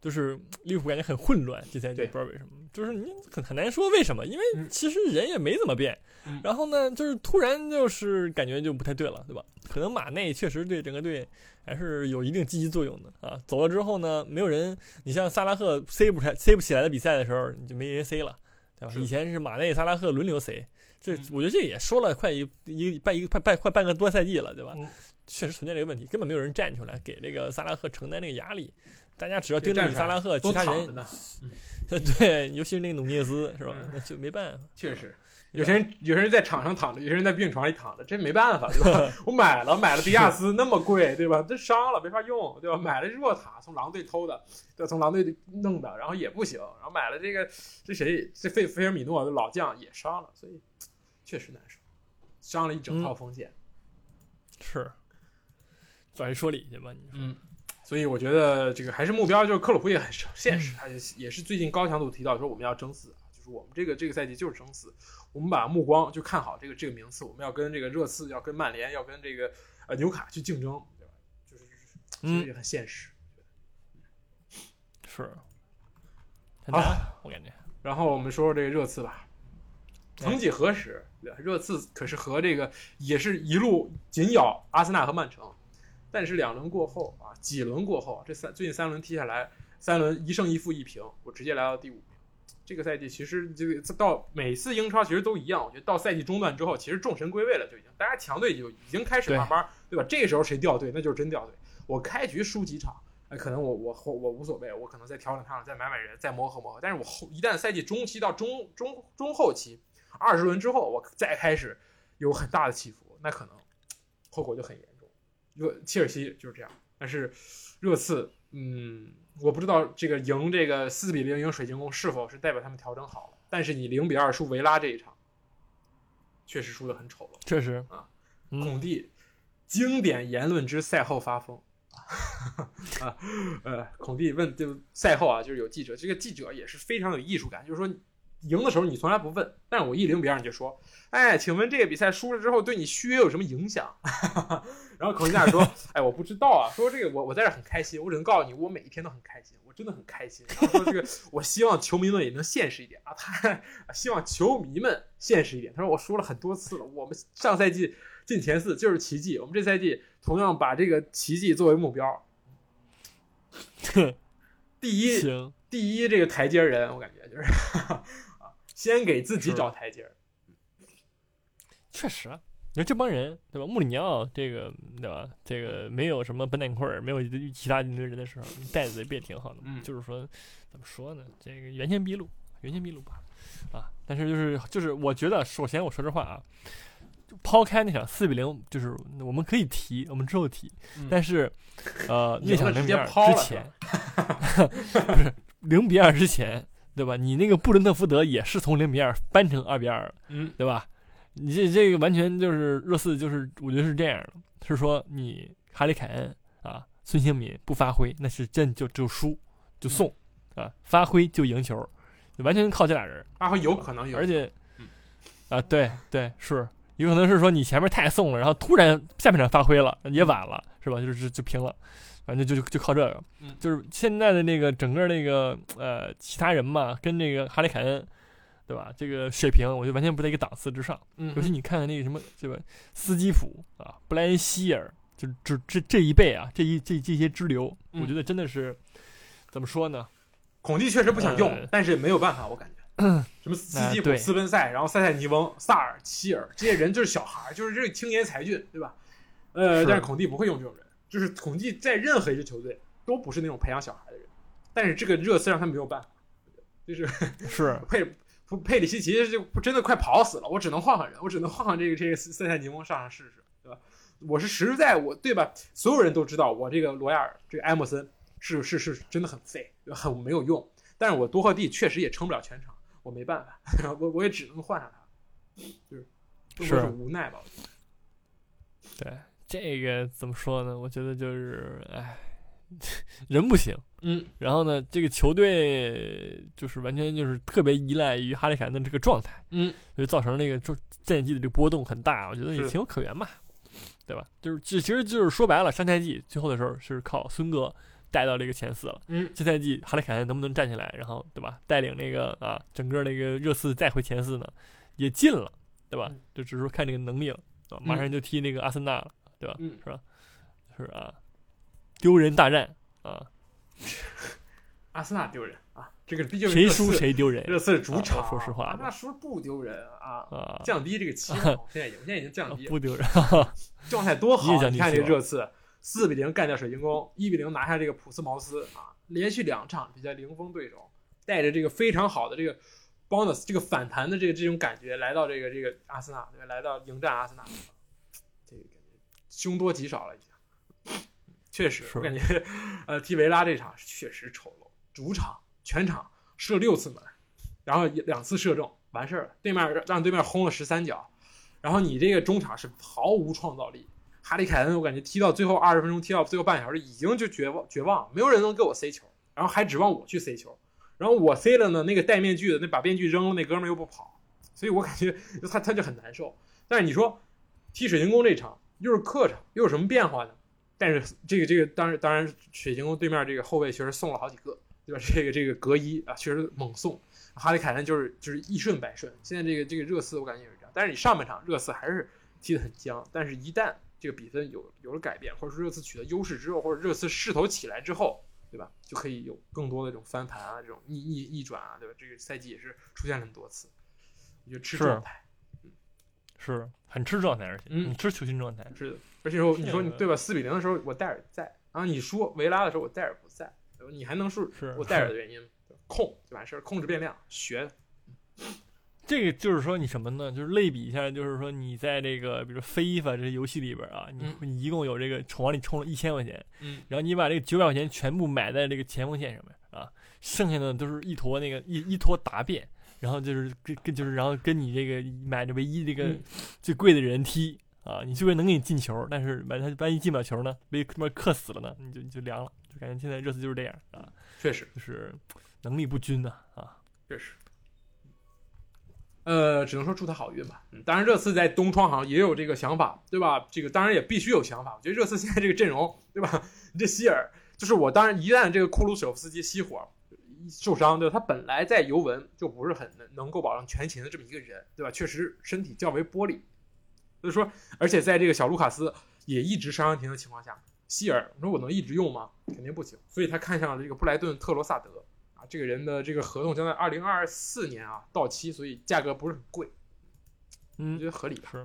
就是利物浦感觉很混乱，这赛季不知道为什么，就是你很很难说为什么，因为嗯其实人也没怎么变，嗯然后呢，就是突然就是感觉就不太对了，对吧？可能马内确实对整个队还是有一定积极作用的啊。走了之后呢，没有人，你像萨拉赫塞不起来塞不起来的比赛的时候，你就没人塞了，对吧？以前是马内、萨拉赫轮流塞，这嗯我觉得这也说了快一一个半一个快半快半个多赛季了，对吧？嗯确实存在这个问题，根本没有人站出来给这个萨拉赫承担这个压力。大家只要盯着萨拉赫，其他人呢，*laughs* 对，尤其是那个努涅斯，是吧嗯？那就没办法。确实。有些人有些人在场上躺着，有些人在病床里躺着，这没办法，对吧？*laughs* 我买了买了迪亚斯那么贵，对吧？这伤了没法用，对吧？买了若塔从狼队偷的，对吧？从狼队弄的，然后也不行，然后买了这个这谁这费菲尔米诺老将也伤了，所以确实难受，伤了一整套锋线。是，找人说理去吧，你说。嗯，所以我觉得这个还是目标，就是克鲁普也很现实，他也也是最近高强度提到说我们要争四，就是我们这个这个赛季就是争四，我们把目光就看好这个这个名次，我们要跟这个热刺，要跟曼联，要跟这个呃纽卡去竞争，对吧？就是其实也很现实。是，很好难，我感觉。然后我们说说这个热刺吧，曾几何时，热刺可是和这个也是一路紧咬阿森纳和曼城，但是两轮过后啊，几轮过后，这三最近三轮踢下来，三轮一胜一负一平，我直接来到第五名。这个赛季其实这个到每次英超其实都一样，我觉得到赛季中段之后，其实众神归位了，就已经大家强队就已经开始慢慢对吧？这个时候谁掉队，那就是真掉队。我开局输几场，哎，可能我我我我无所谓，我可能再调整调整，再买买人，再磨合磨合。但是我后一旦赛季中期到中中中后期，二十轮之后，我再开始有很大的起伏，那可能后果就很严重。热切尔西就是这样，但是热刺，嗯，我不知道这个赢这个四比零赢水晶宫是否是代表他们调整好了。但是你零比二输维拉这一场，确实输的很丑陋。确实啊，嗯孔蒂经典言论之赛后发疯 *laughs* 啊，呃，孔蒂问就赛后啊，就是有记者，这个记者也是非常有艺术感，就是说赢的时候你从来不问，但是我一零比二你就说，哎，请问这个比赛输了之后对你续约有什么影响？*laughs* 然后孔蒂在那说，哎，我不知道啊，说这个我我在这很开心，我只能告诉你，我每一天都很开心，我真的很开心。然后说这个，我希望球迷们也能现实一点啊，他希望球迷们现实一点。他说我说了很多次了，我们上赛季进前四就是奇迹，我们这赛季同样把这个奇迹作为目标。第一，第一这个台阶人，我感觉就是啊，*laughs* 先给自己找台阶儿，确实，你说这帮人对吧？穆里尼奥这个对吧？这个没有什么本坦库尔，没有其他人的时候，带子不也挺好的？嗯，就是说怎么说呢？这个原先毕露，原先毕露吧，啊，但是就是就是，我觉得首先我说实话啊。抛开那场四比零，就是我们可以提，我们之后提。但是，*laughs* 呃，那场 *laughs* 零比二之前，不是零比二之前，对吧？你那个布伦特福德也是从零比二扳成二比二嗯，对吧？你这这个完全就是热刺，就是我觉得是这样的，是说你哈里凯恩啊，孙兴敏不发挥，那是真就就输就送啊，发挥就赢球，完全靠这俩人。发挥有可能有，而且，啊，对对是。有可能是说你前面太送了，然后突然下半场发挥了也晚了，是吧？就是就平了，反正就就就靠这个。就是现在的那个整个那个呃其他人嘛，跟那个哈里凯恩，对吧？这个水平我就完全不在一个档次之上。尤其你看看那个什么这个斯基普啊、布莱恩希尔，就这这这一辈啊，这一这这些支流，我觉得真的是怎么说呢？孔蒂确实不想用，但是没有办法，我感觉。*clears throat* 什么斯基普、斯奔塞，然后塞塞尼翁、萨尔、齐尔这些人就是小孩就是这青年才俊，对吧？呃，但是孔蒂不会用这种人，就是统计在任何一支球队都不是那种培养小孩的人。但是这个热刺让他没有办法，就是是 *laughs* 佩佩里西奇就真的快跑死了，我只能换换人，我只能换换这个这个塞塞尼翁上上试试，对吧？我是实在我对吧？所有人都知道我这个罗亚尔这个埃默森是是是真的很废，很没有用。但是我多赫蒂确实也撑不了全场。我没办法，*laughs* 我我也只能换上他，就是是无奈吧。对这个怎么说呢？我觉得就是，哎，*laughs* 人不行，嗯。然后呢，这个球队就是完全就是特别依赖于哈利凯恩的这个状态，嗯，就造成那个就战绩的这个波动很大。我觉得也情有可原嘛，对吧？就是这其实就是说白了，上赛季最后的时候是靠孙哥。带到这个前四了，嗯，这赛季哈利凯恩能不能站起来，然后对吧，带领那个啊整个那个热刺再回前四呢，也进了，对吧？就只是说看这个能力了，啊，马上就踢那个阿森纳了，对吧？嗯，是吧？是啊，丢人大战啊，阿森纳丢人啊，这个毕竟谁输谁丢人，热刺主场，说实话，那输不丢人啊，啊，降低这个期望，*laughs* 现在已经现在已经降低，不丢人，*laughs* 状态多好，你看这个热刺。四比零干掉水晶宫，一比零拿下这个普斯茅斯啊，连续两场比赛零封对手，带着这个非常好的这个 bonus 这个反弹的这个这种感觉来到这个这个阿森纳，来到迎战阿森纳，凶多吉少了已经，确实我感觉呃踢维拉这场确实丑陋，主场全场射六次门，然后两次射中完事儿了，对面让对面轰了十三脚，然后你这个中场是毫无创造力。哈利凯恩，我感觉踢到最后二十分钟，踢到最后半小时，已经就绝望绝望，没有人能给我塞球，然后还指望我去塞球，然后我塞了呢，那个戴面具的那把面具扔了，那哥们又不跑，所以我感觉 *laughs* 他他就很难受。但是你说踢水晶宫这场又是客场，又有什么变化呢？但是这个这个当然当然，水晶宫对面这个后卫确实送了好几个，对吧？这个这个格伊啊，确实猛送。哈利凯恩就是就是一顺百顺。现在这个这个热刺我感觉也是这样，但是你上半场热刺还是踢得很僵，但是一旦这个比分有有了改变，或者说热刺取得优势之后，或者热刺势头起来之后，对吧？就可以有更多的这种翻盘啊，这种逆逆逆转啊，对吧？这个赛季也是出现了很多次。我觉得吃状态，嗯，是很吃状态，而且嗯，吃球星状态是的。而且说你说你对吧？四比零的时候我戴尔在，然后你说维拉的时候我戴尔不在，你还能说我戴尔的 *laughs* 原因控就完事儿，控制变量学。这个就是说你什么呢？就是类比一下，就是说你在这个比如说非法这游戏里边啊，你你一共有这个充往里充了一千块钱，嗯，然后你把这个九百块钱全部买在这个前锋线上面啊，剩下的都是一坨那个一一坨答辩，然后就是跟跟就是然后跟你这个买的唯一这个最贵的人踢啊，你最后能给你进球，但是万他万一进不了球呢，被他妈克死了呢，你就你就凉了，就感觉现在热刺就是这样啊，确实就是能力不均呐啊，确实。呃，只能说祝他好运吧。嗯，当然热刺在东窗好像也有这个想法，对吧？这个当然也必须有想法。我觉得热刺现在这个阵容，对吧？你 *laughs* 这希尔，就是我当然一旦这个库鲁舍夫斯基熄火受伤，对吧？他本来在尤文就不是很能能够保证全勤的这么一个人，对吧？确实身体较为玻璃，所以说，而且在这个小卢卡斯也一直伤停的情况下，希尔，你说我能一直用吗？肯定不行。所以他看上了这个布莱顿特罗萨德。啊，这个人的这个合同将在二零二四年啊到期，所以价格不是很贵，嗯，觉得合理是，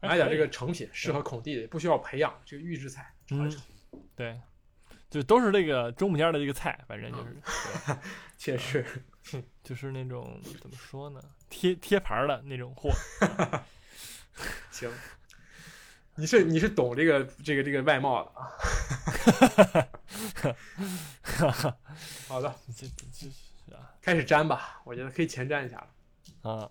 买点这个成品，适合孔蒂的，不需要培养，这个预制菜。嗯，对，就都是这个中午间的这个菜，反正就是，*laughs* 确实，就是那种怎么说呢，贴贴牌的那种货。*laughs* 行，你是你是懂这个这个这个外贸的啊。*laughs* 好的，这这这啊开始粘吧，我觉得可以前瞻一下了。啊，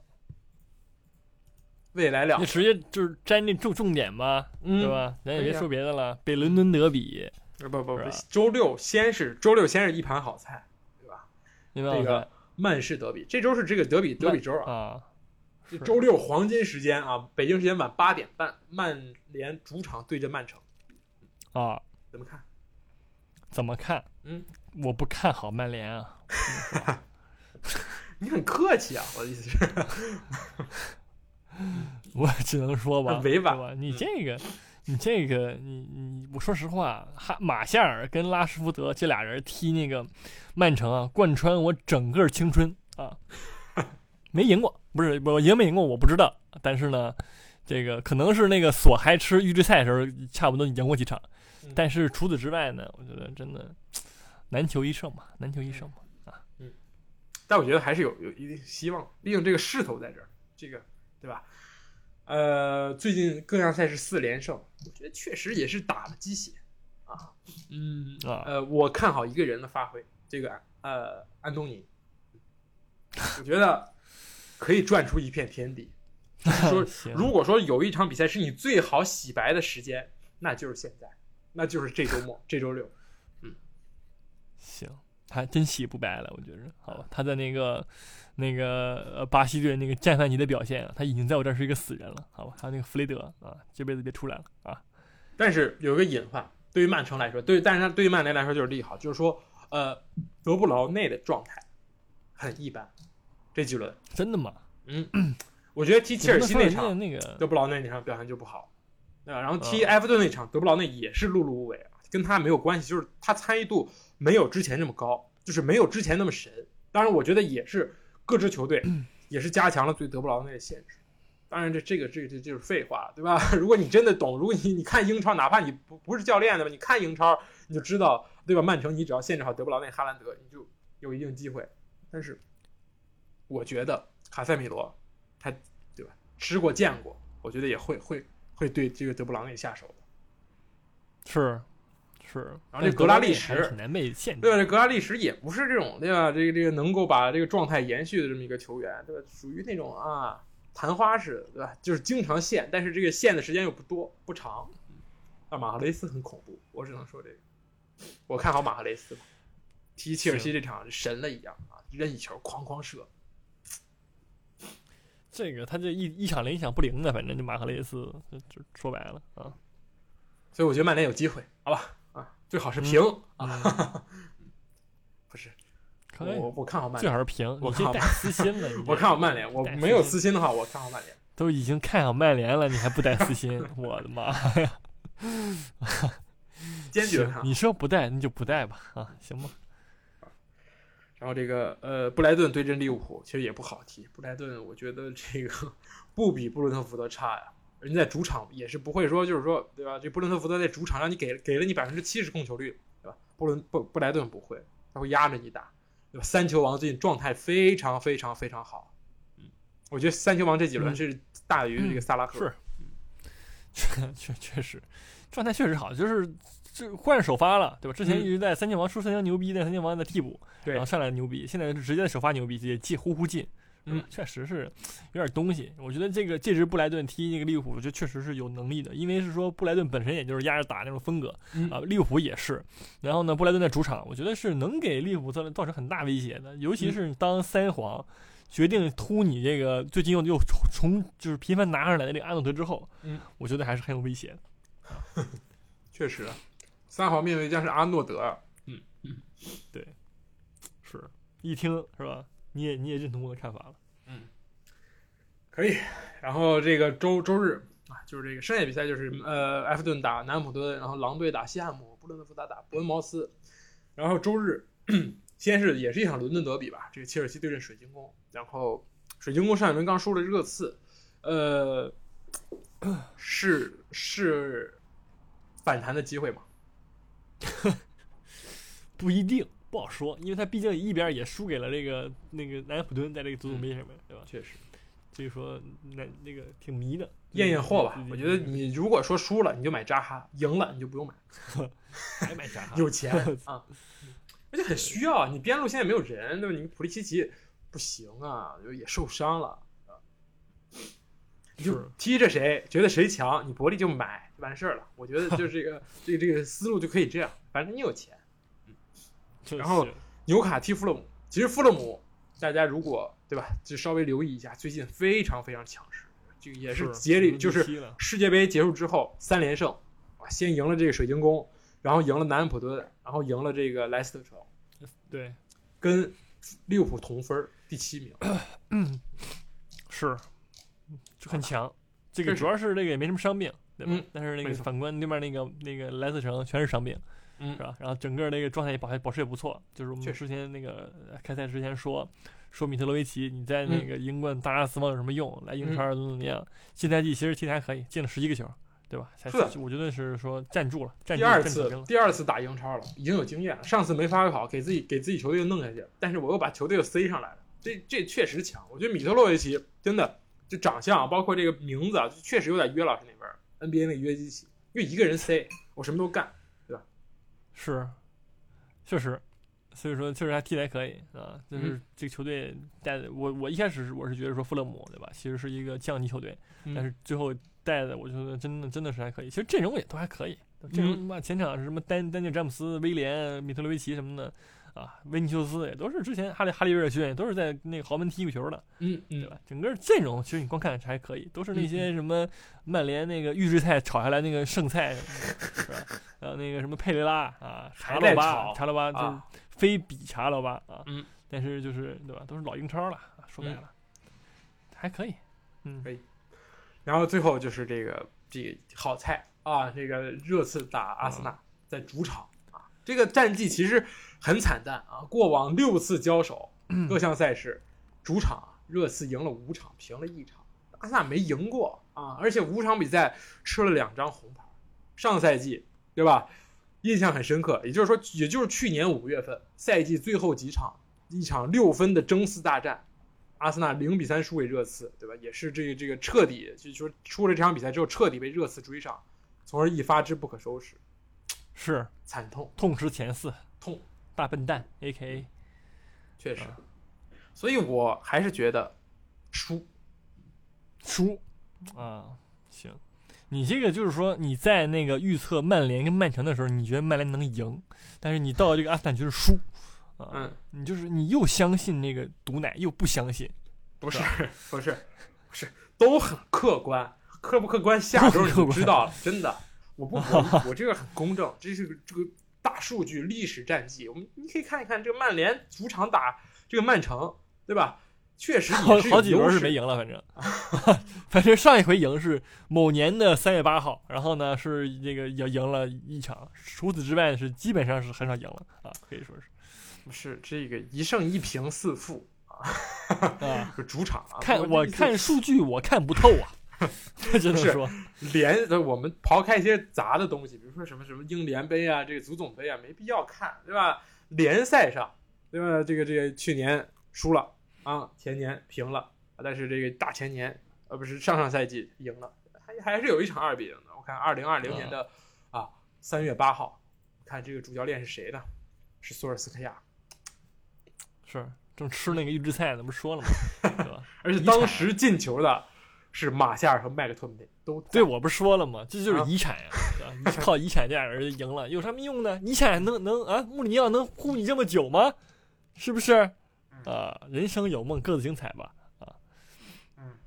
未来了你，直接就是粘那重重点吧，嗯对吧？咱也别说别的了，北伦敦德比，不不不，周六先是周六先是一盘好菜，对吧？对吧？这个曼市德比，这周是这个德比德比周啊。啊，这周六黄金时间啊，北京时间晚八点半，曼联主场对阵曼城，啊，怎么看？怎么看？嗯，我不看好曼联啊。*laughs* 你很客气啊，我的意思是，*laughs* 我只能说吧，很委婉吧？你嗯这个，你这个，你你，我说实话，哈马夏尔跟拉什福德这俩人踢那个曼城啊，贯穿我整个青春啊，没赢过，不是我赢没赢过我不知道，但是呢，这个可能是那个索还吃预制菜的时候，差不多赢过几场，嗯但是除此之外呢，我觉得真的难求一胜嘛，难求一胜嘛啊，嗯。但我觉得还是有有一定希望，毕竟这个势头在这儿，这个对吧？呃，最近各项赛事四连胜，我觉得确实也是打了鸡血啊。嗯，啊呃，我看好一个人的发挥，这个呃安东尼，我觉得可以赚出一片天地。*laughs* 说如果说有一场比赛是你最好洗白的时间，那就是现在，那就是这周末，这周六。嗯行，他真洗不白了，我觉着，好吧，他在那个那个呃巴西队那个战犯级的表现啊，他已经在我这儿是一个死人了，好吧，还有那个弗雷德啊，这辈子别出来了啊，但是有一个隐患，对于曼城来说，对，但是他对于曼联来说就是利好，就是说，呃，德布劳内的状态很一般，这几轮，真的吗？嗯，*clears throat* 我觉得踢切尔西那场，那个德布劳内那场表现就不好，对吧？然后踢嗯埃弗顿那场，德布劳内也是碌碌无为啊，跟他没有关系，就是他参与度没有之前那么高，就是没有之前那么神。当然，我觉得也是各支球队 *clears throat* 也是加强了对德布劳内的限制。当然这，这个这个这就是废话，对吧？*laughs* 如果你真的懂，如果你你看英超，哪怕你不不是教练的吧，你看英超你就知道，对吧？曼城你只要限制好德布劳内、哈兰德，你就有一定机会。但是，我觉得卡塞米罗他对吧，吃过见过，我觉得也会会会对这个德布劳内下手的。是是，然后这格拉利什难被限制对吧？这格拉利什也不是这种对吧？这个这个能够把这个状态延续的这么一个球员，对吧？属于那种啊昙花式的，对吧？就是经常限，但是这个限的时间又不多不长。啊，马赫雷斯很恐怖，我只能说这个。我看好马赫雷斯吧，踢切尔西这场神了一样啊，任意球哐哐射。这个他这一一场连一场不灵的，反正就马赫雷斯，就就说白了啊，所以我觉得曼联有机会，好吧？啊，*laughs* 最好是平、啊，不是可以，我我看好曼最，好是平，我带私心了，*laughs* 我看好曼联，我没有私私心的话，我看好曼联。都已经看好曼联了，你还不带私心，*laughs* 我的妈呀！坚决看。你说不带那就不带吧，啊，行吧。然后这个呃，布莱顿对阵利物浦其实也不好踢。布莱顿我觉得这个不比布伦特福德差呀，人家在主场也是不会说就是说对吧？这布伦特福德在主场让你给给了你百分之七十控球率，对吧？布伦布布莱顿不会，他会压着你打，对吧？三球王最近状态非常非常非常好，嗯，我觉得三球王这几轮嗯是大于这个萨拉赫，是 *laughs* 确确确实，状态确实好，就是这换首发了，对吧？之前嗯一直在三球王说三球牛逼，但三球王在替补，对然后上来牛逼，现在就直接首发牛逼，也进呼呼进。嗯，确实是有点东西。我觉得这个这支布莱顿踢那个利物浦，我觉得确实是有能力的，因为是说布莱顿本身也就是压着打那种风格嗯啊，利物浦也是。然后呢，布莱顿在主场，我觉得是能给利物浦造造成很大威胁的，尤其是当三皇决定突你这个最近又又从就是频繁拿上来的这个阿诺德之后，嗯，我觉得还是很有威胁的。*laughs* 确实，三号面对将是阿诺德，嗯。对是一听是吧？你也你也认同我的看法了。嗯可以。然后这个周周日啊，就是这个剩下比赛就是呃，埃弗顿打南安普顿，然后狼队打西汉姆，布伦特福德打伯恩茅斯。然后周日先是也是一场伦敦德比吧，这个切尔西对阵水晶宫。然后水晶宫上一轮刚输了热刺，呃，是是反弹的机会吗？*laughs* 不一定，不好说，因为他毕竟一边也输给了这个那个南安普顿，在这个足总杯上面，对吧？确实，所以说那那个挺迷的，验验货吧。我觉得你你如果说输了，你就买扎哈；赢了，你就不用买。*laughs* 还买扎哈？*laughs* 有钱 *laughs* 啊，而且很需要。你边路现在没有人，对吧？你普利奇奇不行啊，就也受伤了啊。你就踢着谁，觉得谁强，你伯利就买就完事儿了。我觉得就是这个这个这个思路就可以这样，反正你有钱。然后纽卡踢富勒姆，其实富勒姆大家如果对吧，就稍微留意一下，最近非常非常强势，这个也是接力，就是世界杯结束之后三连胜啊，先赢了这个水晶宫，然后赢了南安普顿，然后赢了这个莱斯特城，对，跟利物浦同分，第七名，嗯，*clears throat* 是，就很强。这个主要是那个也没什么伤病，对吧？但是那个反观对面那个那个莱斯特城全是伤病。嗯，是吧？然后整个那个状态也保保持也不错，就是我们之前那个开赛之前说说米特罗维奇你在那个英冠大杀四方有什么用？来英超怎么怎么样？新赛季其实踢的还可以，进了十一个球，对吧？才我觉得是说站住了，站住第二次第二次打英超了，已经有经验了。上次没发挥好，给自己给自己球队弄下去，但是我又把球队又塞上来了，这这确实强。我觉得米特洛维奇真的就长相包括这个名字啊，确实有点约老师那边 NBA 那个约基奇，因为一个人塞，我什么都干。是，确实，所以说确实还踢的还可以啊。就是这个球队带的，我我一开始我是觉得说富勒姆对吧，其实是一个降级球队，但是最后带的我觉得真的真的是还可以。其实阵容也都还可以，阵容嘛前场是什么丹丹尼詹姆斯、威廉、米特罗维奇什么的。啊，维尼修斯也都是之前哈利哈利威尔逊也都是在那个豪门踢过球的，嗯嗯，对吧？整个阵容其实你光看还可以，都是那些什么曼联那个预制菜炒下来那个剩菜，是吧？然后那个什么佩雷拉啊，查洛巴，查洛巴就是非比查洛巴啊，嗯，但是就是对吧？都是老英超了，说白了还可以，嗯可以。然后最后就是这个这个好菜啊，这个热刺打阿森纳在主场啊，这个战绩其实。很惨淡啊！过往六次交手，各项赛事，主场热刺赢了五场，平了一场，阿森纳没赢过啊！而且五场比赛吃了两张红牌。上赛季，对吧？印象很深刻。也就是说，也就是去年五月份赛季最后几场，一场六分的争四大战，阿森纳零比三输给热刺，对吧？也是这个这个彻底，就说输了这场比赛之后，彻底被热刺追上，从而一发之不可收拾，是惨痛，痛失前四，痛。大笨蛋，A.K.A. 确实，所以我还是觉得输。输。啊，行，你这个就是说你在那个预测曼联跟曼城的时候，你觉得曼联能赢，但是你到这个阿斯坦就是输。啊，嗯，你就是你又相信那个毒奶，又不相信，*laughs* 不是不是不是都很客观，客不客观下周你就知道了，真的，我不我我这个很公正，这是个这个。大数据历史战绩，我们你可以看一看这个曼联主场打这个曼城，对吧？确实好好几轮是没赢了，反正，反正上一回赢是某年的三月八号，然后呢是这个赢赢了一场，除此之外是基本上是很少赢了啊，可以说是，是这个一胜一平四负啊，啊，*laughs* 主场啊看我看数据我看不透啊。*laughs* 只能说，联我们刨开一些杂的东西，比如说什么什么英联杯啊，这个足总杯啊，没必要看，对吧？联赛上，对吧？这个这个去年输了啊，前年平了，但是这个大前年，呃，不是上上赛季赢了，还还是有一场二比零的。我看二零二零年的啊三月八号，看这个主教练是谁呢？是索尔斯克亚，是正吃那个预制菜呢，不是说了吗？*laughs* 对吧？而且当时进球的。是马夏尔和麦克托米都对我不是说了吗？这就是遗产呀，靠遗产这俩人赢了，有什么用呢？遗产能能啊？穆里尼奥能护你这么久吗？是不是？啊，人生有梦，各自精彩吧。啊，嗯，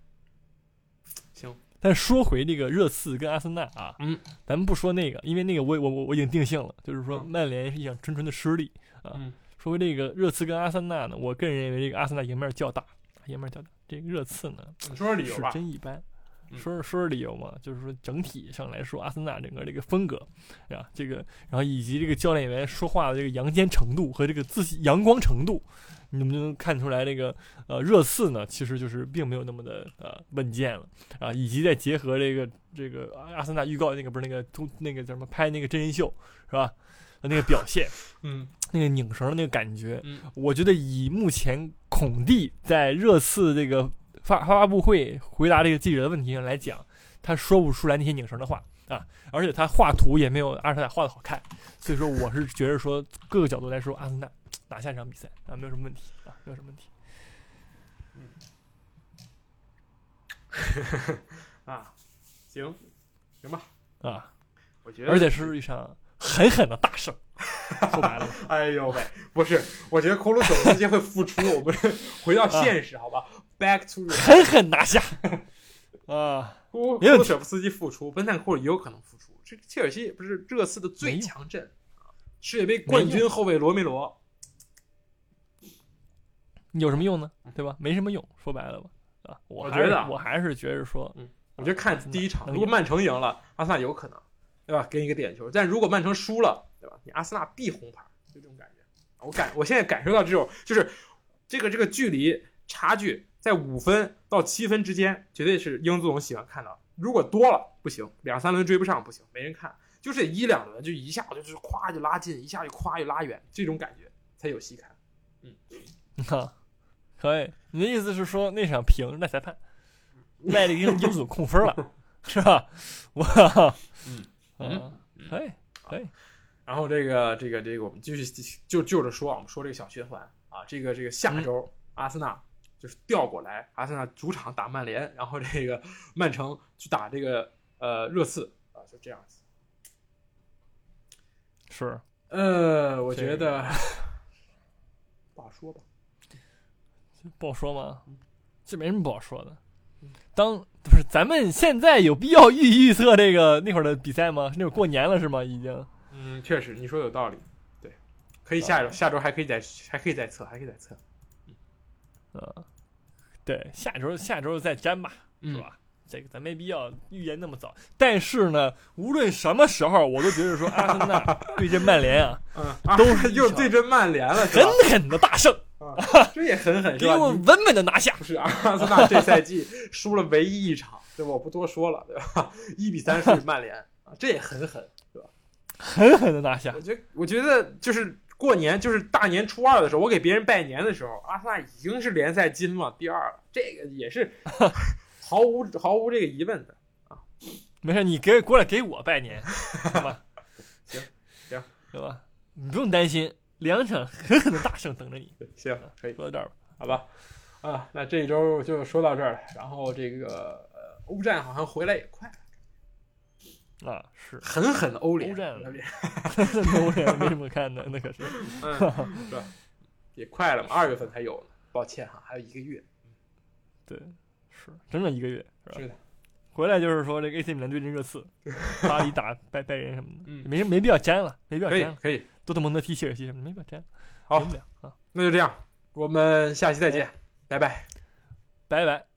行。但说回这个热刺跟阿森纳啊，嗯，咱们不说那个，因为那个我我我我已经定性了，就是说曼联是一场纯纯的失利啊。说回这个热刺跟阿森纳呢，我个人认为这个阿森纳赢面较大，赢面较大。这个热刺呢，你说说理由吧。是真一般，说说说理由嘛，就是说整体上来说，阿森纳整个这个风格啊，这个然后以及这个教练员说话的这个阳间程度和这个自信阳光程度，你们就能看出来，这个呃热刺呢，其实就是并没有那么的呃稳健了啊，以及再结合这个这个阿森纳预告那个不是那个通那个叫什么拍那个真人秀是吧？那个表现，嗯，那个拧绳的那个感觉，嗯，我觉得以目前孔蒂在热刺这个。发发布会回答这个记者的问题上来讲，他说不出来那些拧绳的话啊，而且他画图也没有阿尔特塔画的好看，所以说我是觉得说各个角度来说，阿森纳拿下这场比赛啊没有什么问题啊没有什么问题。嗯，*laughs* 啊，行，行吧啊，我觉得而且是一场狠狠的大胜，说白了，*laughs* 哎呦喂，不是，我觉得库鲁索夫斯基会复出，我们 *laughs* 回到现实好吧。Back to 狠狠拿下 *laughs* 啊！库鲁舍夫斯基复出，本坦库尔也有可能复出。这切尔西不是热刺的最强阵啊！世界杯冠军后卫罗梅罗有什么用呢？对吧？没什么用，说白了吧？啊，我觉得我还是觉得说，嗯，我觉得看第一场，如果曼城赢了，阿森纳有可能，对吧？给你一个点球。但如果曼城输了，你阿森纳必红牌，就这种感觉。我感，我现在感受到这种，就是这个这个距离差距。在五分到七分之间，绝对是英足总喜欢看到。如果多了不行，两三轮追不上不行，没人看。就是一两轮就一下就是咵就拉近，一下就咵就拉远，这种感觉才有戏看。嗯，*laughs* 哈，可以。你的意思是说那场平那裁判赖这个英足总控分了，*laughs* 是吧？我，嗯嗯，可以可以。然后这个这个这个，我们继续就就着说，我们说这个小循环啊，这个这个下周阿森纳。就是调过来，阿森纳主场打曼联，然后这个曼城去打这个呃热刺啊，就这样子。是，呃，我觉得 *laughs* 不好说吧，不好说吗？这没什么不好说的。当不是咱们现在有必要预预测这个那会儿的比赛吗？那会儿过年了是吗？已经。嗯，确实，你说有道理。对，可以下周，下周还可以再还可以再测，还可以再测。呃，对，下周下周再粘吧，是吧？这个咱没必要预言那么早。但是呢，无论什么时候，我都觉得说阿森纳 *laughs* 对阵曼联啊，嗯，都又对阵曼联了，狠狠的大胜，啊这也狠狠，给我稳稳的拿下。不是阿森纳这赛季输了唯一一场，对吧？我不多说了，对吧？一比三输给曼联啊，这也狠狠？狠狠的拿下。我觉得，我觉得就是。过年就是大年初二的时候，我给别人拜年的时候，阿森纳已经是联赛金嘛第二了，这个也是 *laughs* 毫无毫无这个疑问的啊。没事，你给过来给我拜年，*laughs* 好吧？行行，对吧？你不用担心，两场狠狠的大胜等着你。行，可以说到这儿吧，好吧？啊，那这一周就说到这儿了。然后这个呃，欧战好像回来也快。啊，是狠狠的欧联，欧战了，欧联没什么看的，那可是，*laughs* 是吧？也快了嘛，二月份才有呢，抱歉哈，还有一个月。对，是整整一个月，是吧？是的。回来就是说这个 AC 米兰对阵热刺，*laughs* 巴黎打拜拜仁什么的，没没必要粘了，没必要粘了。可以，多特蒙德踢切尔西什么的，没必要粘。好，啊，那就这样，我们下期再见，拜拜，拜拜。